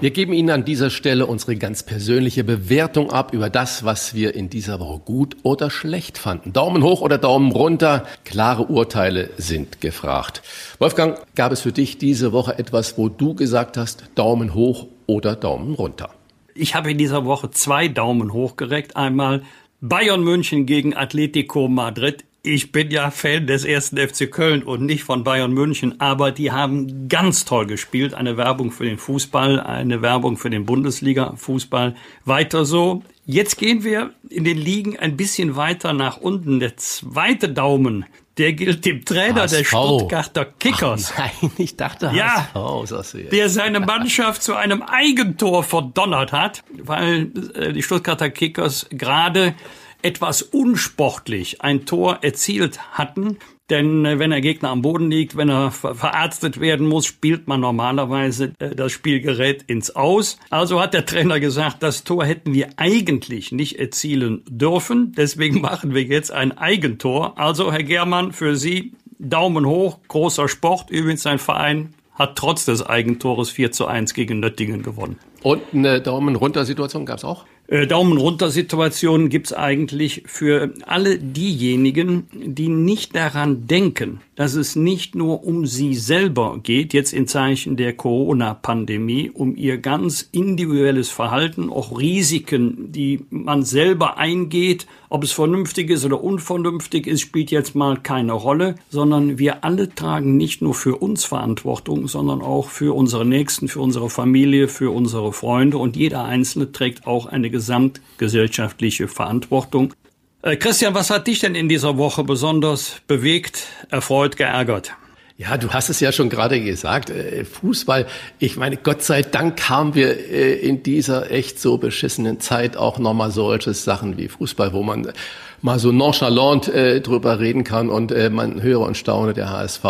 Wir geben Ihnen an dieser Stelle unsere ganz persönliche Bewertung ab über das, was wir in dieser Woche gut oder schlecht fanden. Daumen hoch oder Daumen runter. Klare Urteile sind gefragt. Wolfgang, gab es für dich diese Woche etwas, wo du gesagt hast, Daumen hoch oder Daumen runter? Ich habe in dieser Woche zwei Daumen hoch gereckt. Einmal Bayern München gegen Atletico Madrid ich bin ja Fan des ersten FC Köln und nicht von Bayern München, aber die haben ganz toll gespielt. Eine Werbung für den Fußball, eine Werbung für den Bundesliga-Fußball. Weiter so. Jetzt gehen wir in den Ligen ein bisschen weiter nach unten. Der zweite Daumen, der gilt dem Trainer HSV. der Stuttgarter Kickers. Ach nein, ich dachte ja, HSV, der seine Mannschaft zu einem Eigentor verdonnert hat, weil äh, die Stuttgarter Kickers gerade etwas unsportlich ein Tor erzielt hatten. Denn äh, wenn der Gegner am Boden liegt, wenn er verarztet werden muss, spielt man normalerweise äh, das Spielgerät ins Aus. Also hat der Trainer gesagt, das Tor hätten wir eigentlich nicht erzielen dürfen. Deswegen machen wir jetzt ein Eigentor. Also Herr Germann, für Sie Daumen hoch, großer Sport. Übrigens sein Verein hat trotz des Eigentores 4 zu 1 gegen Nöttingen gewonnen. Und eine Daumen runter Situation gab es auch? Äh, Daumen runter Situationen gibt's eigentlich für alle diejenigen, die nicht daran denken, dass es nicht nur um sie selber geht, jetzt in Zeichen der Corona-Pandemie, um ihr ganz individuelles Verhalten, auch Risiken, die man selber eingeht, ob es vernünftig ist oder unvernünftig ist, spielt jetzt mal keine Rolle, sondern wir alle tragen nicht nur für uns Verantwortung, sondern auch für unsere Nächsten, für unsere Familie, für unsere Freunde und jeder Einzelne trägt auch eine gesamtgesellschaftliche Verantwortung. Äh, Christian, was hat dich denn in dieser Woche besonders bewegt, erfreut, geärgert? Ja, du hast es ja schon gerade gesagt, äh, Fußball, ich meine, Gott sei Dank haben wir äh, in dieser echt so beschissenen Zeit auch nochmal solche Sachen wie Fußball, wo man mal so nonchalant äh, drüber reden kann und äh, man höre und staune, der HSV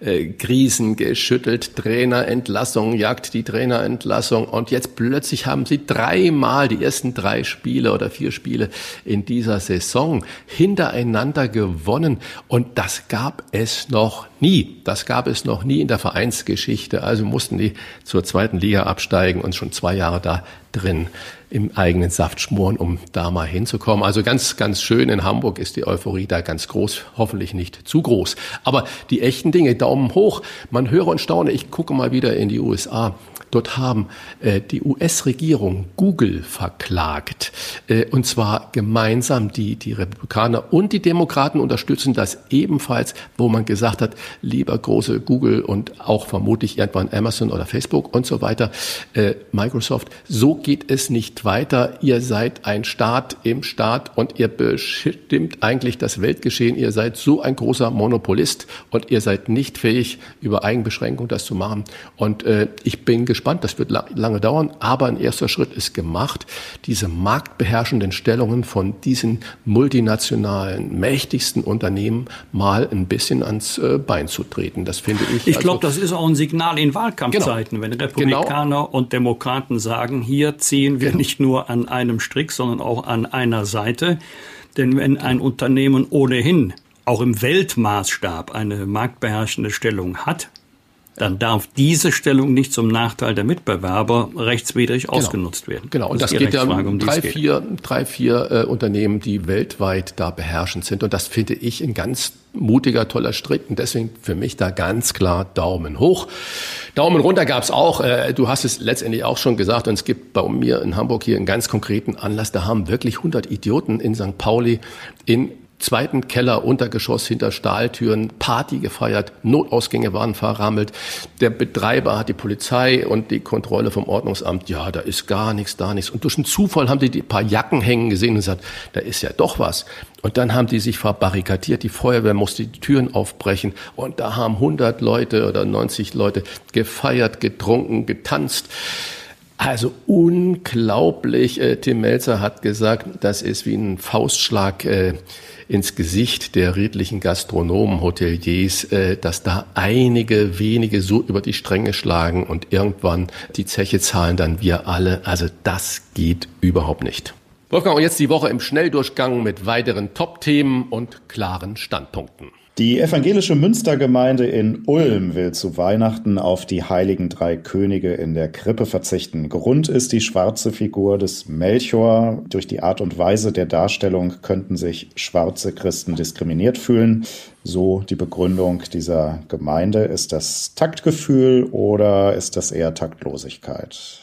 äh, Krisen geschüttelt, Trainerentlassung, jagt die Trainerentlassung und jetzt plötzlich haben sie dreimal die ersten drei Spiele oder vier Spiele in dieser Saison hintereinander gewonnen und das gab es noch nie. Das gab es noch nie in der Vereinsgeschichte. Also mussten die zur zweiten Liga absteigen und schon zwei Jahre da drin im eigenen Saft schmoren, um da mal hinzukommen. Also ganz, ganz schön. In Hamburg ist die Euphorie da ganz groß, hoffentlich nicht zu groß. Aber die echten Dinge, Daumen hoch. Man höre und staune. Ich gucke mal wieder in die USA. Dort haben äh, die US-Regierung Google verklagt. Äh, und zwar gemeinsam die, die Republikaner und die Demokraten unterstützen das ebenfalls, wo man gesagt hat, lieber große Google und auch vermutlich irgendwann Amazon oder Facebook und so weiter, äh, Microsoft, so geht es nicht weiter. Ihr seid ein Staat im Staat und ihr bestimmt eigentlich das Weltgeschehen. Ihr seid so ein großer Monopolist und ihr seid nicht fähig, über Eigenbeschränkung das zu machen. Und äh, ich bin gespannt, gespannt, das wird lange dauern, aber ein erster Schritt ist gemacht, diese marktbeherrschenden Stellungen von diesen multinationalen, mächtigsten Unternehmen mal ein bisschen ans äh, Bein zu treten. Das finde ich. Ich glaube, also, das ist auch ein Signal in Wahlkampfzeiten, genau, wenn Republikaner genau. und Demokraten sagen, hier ziehen wir nicht nur an einem Strick, sondern auch an einer Seite. Denn wenn ein Unternehmen ohnehin auch im Weltmaßstab eine marktbeherrschende Stellung hat, dann darf diese Stellung nicht zum Nachteil der Mitbewerber rechtswidrig genau. ausgenutzt werden. Genau, und das, das geht ja um drei, vier, drei, vier äh, Unternehmen, die weltweit da beherrschend sind. Und das finde ich ein ganz mutiger, toller Strick. Und deswegen für mich da ganz klar Daumen hoch. Daumen runter gab's auch. Äh, du hast es letztendlich auch schon gesagt. Und es gibt bei mir in Hamburg hier einen ganz konkreten Anlass. Da haben wirklich 100 Idioten in St. Pauli in zweiten Keller, Untergeschoss hinter Stahltüren, Party gefeiert, Notausgänge waren verrammelt. Der Betreiber hat die Polizei und die Kontrolle vom Ordnungsamt, ja, da ist gar nichts, da nichts. Und durch einen Zufall haben die die paar Jacken hängen gesehen und gesagt, da ist ja doch was. Und dann haben die sich verbarrikadiert, die Feuerwehr musste die Türen aufbrechen und da haben 100 Leute oder 90 Leute gefeiert, getrunken, getanzt. Also unglaublich. Äh, Tim Melzer hat gesagt, das ist wie ein Faustschlag äh, ins Gesicht der redlichen Gastronomen, Hoteliers, äh, dass da einige wenige so über die Stränge schlagen und irgendwann die Zeche zahlen dann wir alle. Also das geht überhaupt nicht. Wolfgang, und jetzt die Woche im Schnelldurchgang mit weiteren Top-Themen und klaren Standpunkten. Die evangelische Münstergemeinde in Ulm will zu Weihnachten auf die heiligen drei Könige in der Krippe verzichten. Grund ist die schwarze Figur des Melchior. Durch die Art und Weise der Darstellung könnten sich schwarze Christen diskriminiert fühlen. So die Begründung dieser Gemeinde. Ist das Taktgefühl oder ist das eher Taktlosigkeit?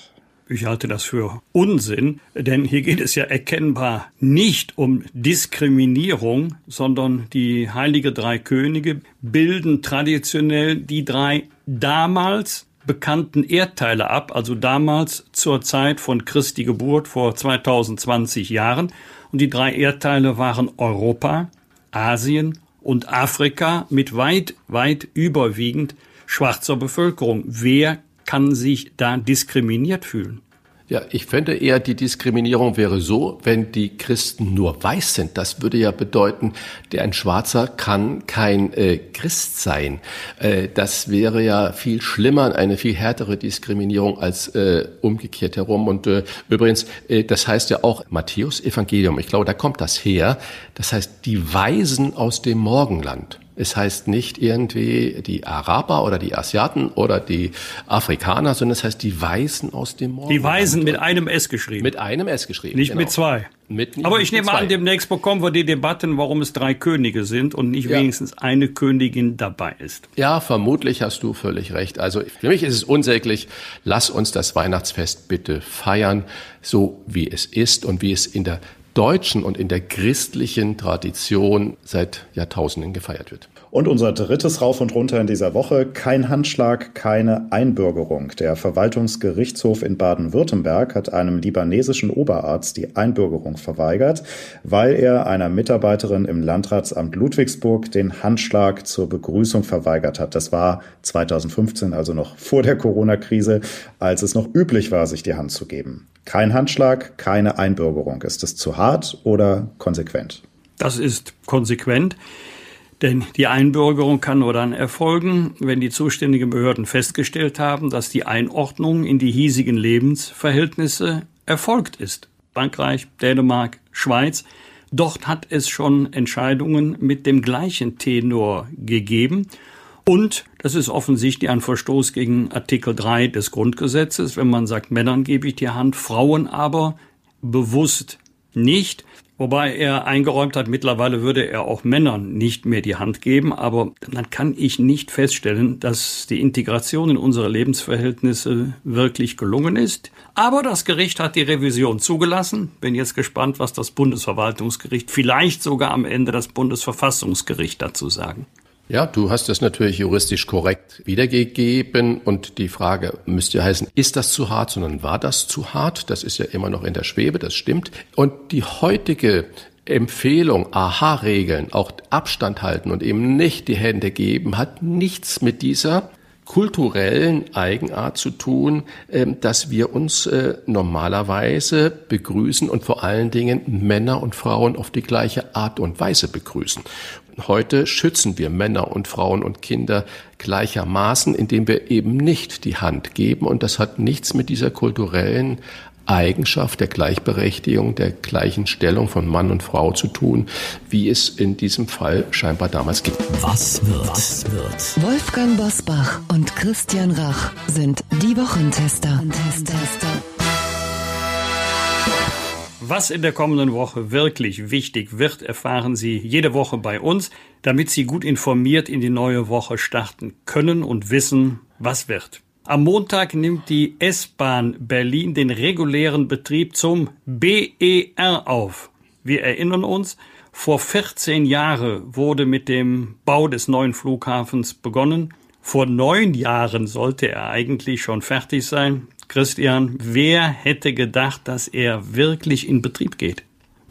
Ich halte das für Unsinn, denn hier geht es ja erkennbar nicht um Diskriminierung, sondern die heilige drei Könige bilden traditionell die drei damals bekannten Erdteile ab, also damals zur Zeit von Christi Geburt vor 2020 Jahren. Und die drei Erdteile waren Europa, Asien und Afrika mit weit, weit überwiegend schwarzer Bevölkerung. Wer kann sich da diskriminiert fühlen? Ja, ich fände eher, die Diskriminierung wäre so, wenn die Christen nur weiß sind. Das würde ja bedeuten, der ein Schwarzer kann kein äh, Christ sein. Äh, das wäre ja viel schlimmer, eine viel härtere Diskriminierung als äh, umgekehrt herum. Und äh, übrigens, äh, das heißt ja auch Matthäus Evangelium. Ich glaube, da kommt das her. Das heißt, die Weisen aus dem Morgenland. Es heißt nicht irgendwie die Araber oder die Asiaten oder die Afrikaner, sondern es heißt die Weißen aus dem Morgen. Die Weißen mit einem S geschrieben. Mit einem S geschrieben. Nicht genau. mit zwei. Mit, Aber ich nehme an, demnächst bekommen wir die Debatten, warum es drei Könige sind und nicht ja. wenigstens eine Königin dabei ist. Ja, vermutlich hast du völlig recht. Also für mich ist es unsäglich. Lass uns das Weihnachtsfest bitte feiern, so wie es ist und wie es in der deutschen und in der christlichen Tradition seit Jahrtausenden gefeiert wird. Und unser drittes Rauf und Runter in dieser Woche, kein Handschlag, keine Einbürgerung. Der Verwaltungsgerichtshof in Baden-Württemberg hat einem libanesischen Oberarzt die Einbürgerung verweigert, weil er einer Mitarbeiterin im Landratsamt Ludwigsburg den Handschlag zur Begrüßung verweigert hat. Das war 2015, also noch vor der Corona-Krise, als es noch üblich war, sich die Hand zu geben. Kein Handschlag, keine Einbürgerung. Ist es zu hart oder konsequent? Das ist konsequent. Denn die Einbürgerung kann nur dann erfolgen, wenn die zuständigen Behörden festgestellt haben, dass die Einordnung in die hiesigen Lebensverhältnisse erfolgt ist. Frankreich, Dänemark, Schweiz. Dort hat es schon Entscheidungen mit dem gleichen Tenor gegeben. Und das ist offensichtlich ein Verstoß gegen Artikel 3 des Grundgesetzes, wenn man sagt, Männern gebe ich die Hand, Frauen aber bewusst nicht. Wobei er eingeräumt hat, mittlerweile würde er auch Männern nicht mehr die Hand geben, aber dann kann ich nicht feststellen, dass die Integration in unsere Lebensverhältnisse wirklich gelungen ist. Aber das Gericht hat die Revision zugelassen. Bin jetzt gespannt, was das Bundesverwaltungsgericht, vielleicht sogar am Ende das Bundesverfassungsgericht dazu sagen. Ja, du hast das natürlich juristisch korrekt wiedergegeben und die Frage müsste heißen, ist das zu hart, sondern war das zu hart? Das ist ja immer noch in der Schwebe, das stimmt. Und die heutige Empfehlung, Aha-Regeln, auch Abstand halten und eben nicht die Hände geben, hat nichts mit dieser kulturellen Eigenart zu tun, ähm, dass wir uns äh, normalerweise begrüßen und vor allen Dingen Männer und Frauen auf die gleiche Art und Weise begrüßen. Heute schützen wir Männer und Frauen und Kinder gleichermaßen, indem wir eben nicht die Hand geben. Und das hat nichts mit dieser kulturellen Eigenschaft der Gleichberechtigung, der gleichen Stellung von Mann und Frau zu tun, wie es in diesem Fall scheinbar damals ging. Was wird? Was wird? Wolfgang Bosbach und Christian Rach sind die Wochentester. Was in der kommenden Woche wirklich wichtig wird, erfahren Sie jede Woche bei uns, damit Sie gut informiert in die neue Woche starten können und wissen, was wird. Am Montag nimmt die S-Bahn Berlin den regulären Betrieb zum BER auf. Wir erinnern uns, vor 14 Jahren wurde mit dem Bau des neuen Flughafens begonnen. Vor neun Jahren sollte er eigentlich schon fertig sein. Christian, wer hätte gedacht, dass er wirklich in Betrieb geht?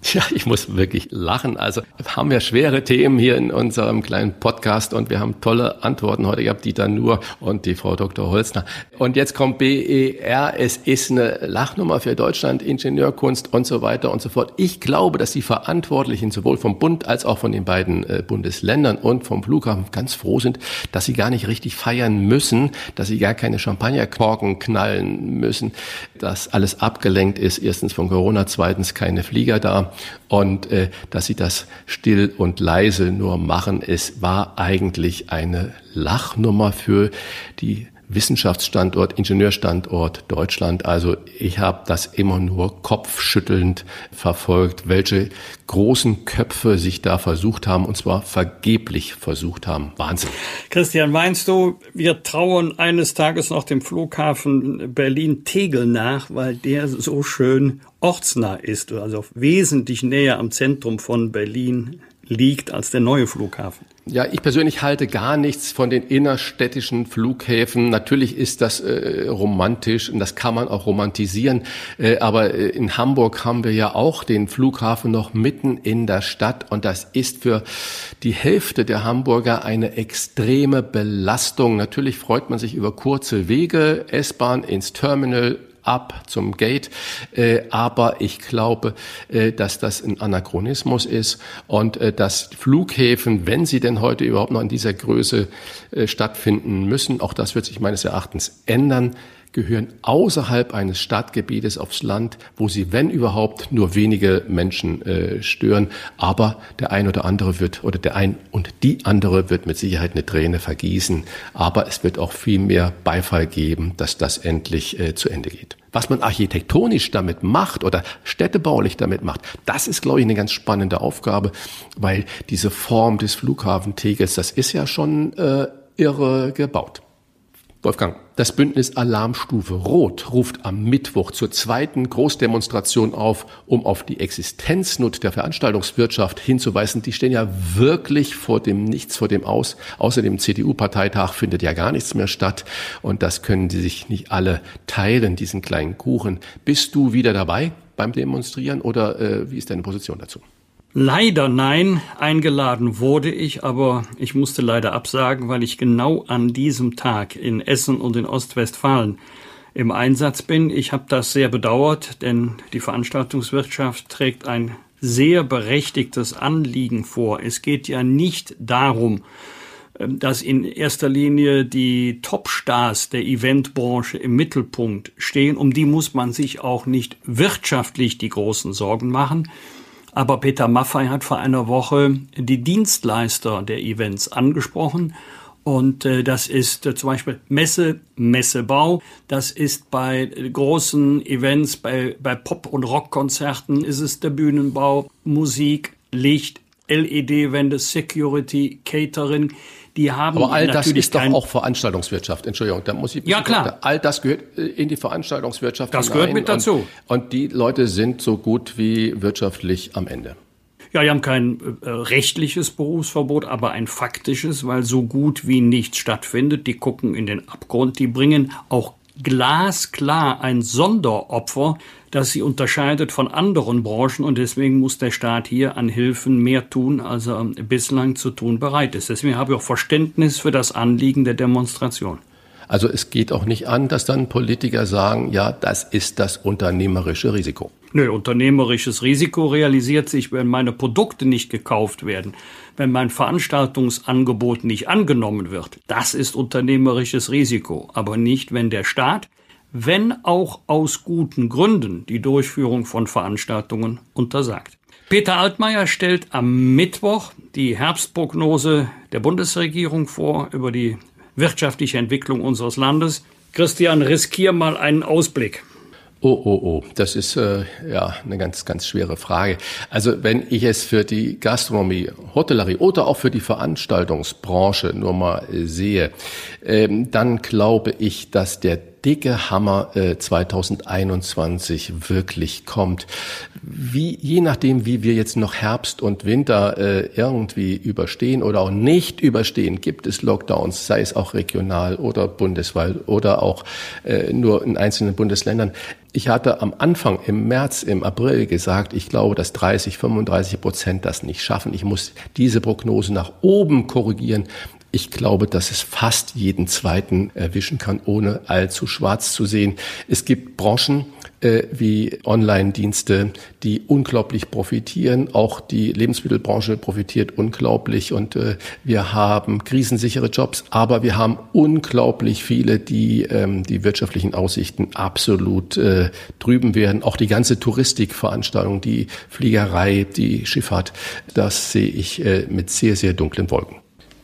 (laughs) Ja, ich muss wirklich lachen. Also haben wir schwere Themen hier in unserem kleinen Podcast und wir haben tolle Antworten heute gehabt, Dieter Nur und die Frau Dr. Holzner. Und jetzt kommt BER, es ist eine Lachnummer für Deutschland, Ingenieurkunst und so weiter und so fort. Ich glaube, dass die Verantwortlichen sowohl vom Bund als auch von den beiden äh, Bundesländern und vom Flughafen ganz froh sind, dass sie gar nicht richtig feiern müssen, dass sie gar keine Champagnerkorken knallen müssen, dass alles abgelenkt ist. Erstens von Corona, zweitens keine Flieger da und äh, dass sie das still und leise nur machen, es war eigentlich eine Lachnummer für die Wissenschaftsstandort, Ingenieurstandort Deutschland. Also ich habe das immer nur kopfschüttelnd verfolgt, welche großen Köpfe sich da versucht haben, und zwar vergeblich versucht haben. Wahnsinn. Christian, meinst du, wir trauern eines Tages noch dem Flughafen Berlin-Tegel nach, weil der so schön ortsnah ist, also wesentlich näher am Zentrum von Berlin liegt als der neue Flughafen? Ja, ich persönlich halte gar nichts von den innerstädtischen Flughäfen. Natürlich ist das äh, romantisch und das kann man auch romantisieren. Äh, aber äh, in Hamburg haben wir ja auch den Flughafen noch mitten in der Stadt und das ist für die Hälfte der Hamburger eine extreme Belastung. Natürlich freut man sich über kurze Wege, S-Bahn ins Terminal, ab zum Gate. Äh, aber ich glaube, äh, dass das ein Anachronismus ist und äh, dass Flughäfen, wenn sie denn heute überhaupt noch in dieser Größe stattfinden müssen, auch das wird sich meines Erachtens ändern, gehören außerhalb eines Stadtgebietes aufs Land, wo sie, wenn überhaupt, nur wenige Menschen äh, stören. Aber der ein oder andere wird, oder der ein und die andere wird mit Sicherheit eine Träne vergießen. Aber es wird auch viel mehr Beifall geben, dass das endlich äh, zu Ende geht. Was man architektonisch damit macht oder städtebaulich damit macht, das ist, glaube ich, eine ganz spannende Aufgabe, weil diese Form des Flughafentegels, das ist ja schon äh, irre gebaut. Wolfgang, das Bündnis Alarmstufe Rot ruft am Mittwoch zur zweiten Großdemonstration auf, um auf die Existenznot der Veranstaltungswirtschaft hinzuweisen. Die stehen ja wirklich vor dem Nichts, vor dem Aus. Außer dem CDU-Parteitag findet ja gar nichts mehr statt. Und das können die sich nicht alle teilen, diesen kleinen Kuchen. Bist du wieder dabei beim Demonstrieren oder äh, wie ist deine Position dazu? Leider nein, eingeladen wurde ich, aber ich musste leider absagen, weil ich genau an diesem Tag in Essen und in Ostwestfalen im Einsatz bin. Ich habe das sehr bedauert, denn die Veranstaltungswirtschaft trägt ein sehr berechtigtes Anliegen vor. Es geht ja nicht darum, ähm, dass in erster Linie die Topstars der Eventbranche im Mittelpunkt stehen. Um die muss man sich auch nicht wirtschaftlich die großen Sorgen machen. Aber Peter Maffei hat vor einer Woche die Dienstleister der Events angesprochen. Und äh, das ist äh, zum Beispiel Messe, Messebau. Das ist bei großen Events, bei, bei Pop- und Rockkonzerten ist es der Bühnenbau, Musik, Licht, LED-Wände, Security, Catering. Die haben Aber all das ist doch auch Veranstaltungswirtschaft. Entschuldigung, da muss ich. Ja klar. All das gehört äh, in die Veranstaltungswirtschaft. Das gehört mit dazu. Und, und, die Leute sind so gut wie wirtschaftlich am Ende. Ja, die haben kein äh, rechtliches Berufsverbot, aber ein faktisches, weil so gut wie nichts stattfindet. Die gucken in den Abgrund, die bringen auch glasklar ein Sonderopfer das sie unterscheidet von anderen Branchen und deswegen muss der Staat hier an Hilfen mehr tun, als er bislang zu tun bereit ist. Deswegen habe ich auch Verständnis für das Anliegen der Demonstration. Also es geht auch nicht an, dass dann Politiker sagen, ja, das ist das unternehmerische Risiko. Nö, unternehmerisches Risiko realisiert sich, wenn meine Produkte nicht gekauft werden, wenn mein Veranstaltungsangebot nicht angenommen wird. Das ist unternehmerisches Risiko, aber nicht, wenn der Staat wenn auch aus guten Gründen, die Durchführung von Veranstaltungen untersagt. Peter Altmaier stellt am Mittwoch die Herbstprognose der Bundesregierung vor über die wirtschaftliche Entwicklung unseres Landes. Christian, riskier mal einen Ausblick. Oh, oh, oh, das ist äh, ja eine ganz, ganz schwere Frage. Also wenn ich es für die Gastronomie, Hotellerie oder auch für die Veranstaltungsbranche nur mal äh, sehe, ähm, dann glaube ich, dass der dicke Hammer äh, 2021 wirklich kommt. Wie, je nachdem, wie wir jetzt noch Herbst und Winter äh, irgendwie überstehen oder auch nicht überstehen, gibt es Lockdowns, sei es auch regional oder bundesweit oder auch äh, nur in einzelnen Bundesländern. Ich hatte am Anfang im März, im April gesagt, ich glaube, dass 30, 35 Prozent das nicht schaffen. Ich muss diese Prognose nach oben korrigieren. Ich glaube, dass es fast jeden zweiten erwischen kann, ohne allzu schwarz zu sehen. Es gibt Branchen, äh, wie Online-Dienste, die unglaublich profitieren. Auch die Lebensmittelbranche profitiert unglaublich und äh, wir haben krisensichere Jobs, aber wir haben unglaublich viele, die ähm, die wirtschaftlichen Aussichten absolut äh, drüben werden. Auch die ganze Touristikveranstaltung, die Fliegerei, die Schifffahrt, das sehe ich äh, mit sehr, sehr dunklen Wolken.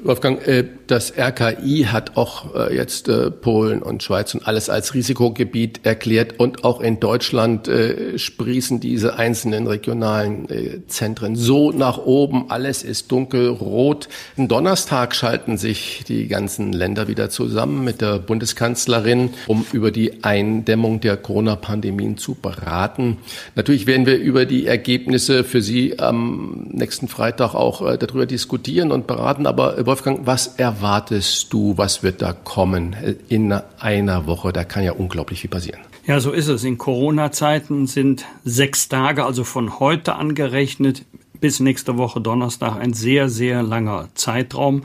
Wolfgang, äh, das RKI hat auch äh, jetzt äh, Polen und Schweiz und alles als Risikogebiet erklärt und auch in Deutschland sprießen diese einzelnen regionalen Zentren so nach oben. Alles ist dunkelrot. Am Donnerstag schalten sich die ganzen Länder wieder zusammen mit der Bundeskanzlerin, um über die Eindämmung der Corona-Pandemien zu beraten. Natürlich werden wir über die Ergebnisse für Sie am nächsten Freitag auch darüber diskutieren und beraten, aber Wolfgang, was erwartest du, was wird da kommen in einer Woche? Da kann ja unglaublich viel passieren. Ja, so ist es. In Corona-Zeiten sind sechs Tage, also von heute angerechnet bis nächste Woche Donnerstag, ein sehr, sehr langer Zeitraum.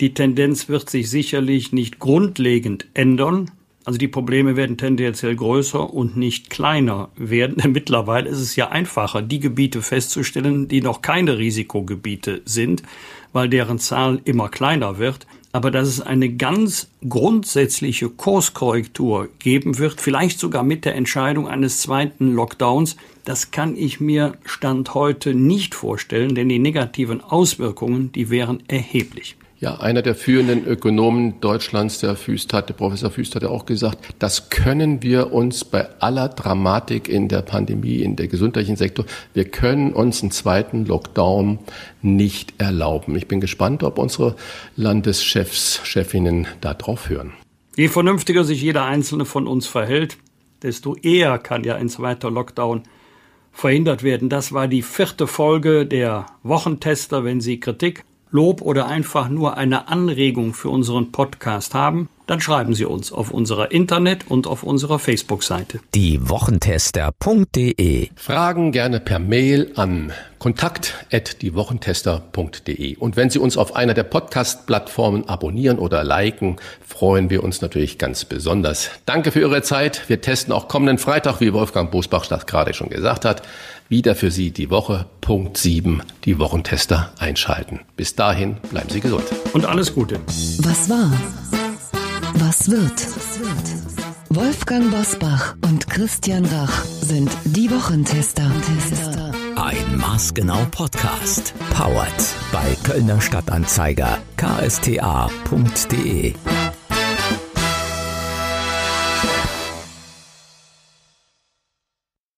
Die Tendenz wird sich sicherlich nicht grundlegend ändern. Also die Probleme werden tendenziell größer und nicht kleiner werden. (laughs) Mittlerweile ist es ja einfacher, die Gebiete festzustellen, die noch keine Risikogebiete sind weil deren Zahl immer kleiner wird, aber dass es eine ganz grundsätzliche Kurskorrektur geben wird, vielleicht sogar mit der Entscheidung eines zweiten Lockdowns, das kann ich mir Stand heute nicht vorstellen, denn die negativen Auswirkungen, die wären erheblich. Ja, einer der führenden Ökonomen Deutschlands, der Füst hat, der Professor Füst hat ja auch gesagt, das können wir uns bei aller Dramatik in der Pandemie, in der gesundheitlichen Sektor, wir können uns einen zweiten Lockdown nicht erlauben. Ich bin gespannt, ob unsere Landeschefs, Chefinnen da drauf hören. Je vernünftiger sich jeder einzelne von uns verhält, desto eher kann ja ein zweiter Lockdown verhindert werden. Das war die vierte Folge der Wochentester. Wenn Sie Kritik Lob oder einfach nur eine Anregung für unseren Podcast haben, dann schreiben Sie uns auf unserer Internet- und auf unserer Facebook-Seite. Die Wochentester.de Fragen gerne per Mail an kontakt.diewochentester.de. Und wenn Sie uns auf einer der Podcast-Plattformen abonnieren oder liken, freuen wir uns natürlich ganz besonders. Danke für Ihre Zeit. Wir testen auch kommenden Freitag, wie Wolfgang Bosbach das gerade schon gesagt hat, wieder für Sie die Woche. Punkt 7, die Wochentester einschalten. Bis dahin bleiben Sie gesund. Und alles Gute. Was war? Was wird? Wolfgang Bosbach und Christian Rach sind die Wochentester. Ein Maßgenau Podcast. Powered bei Kölner Stadtanzeiger ksta.de.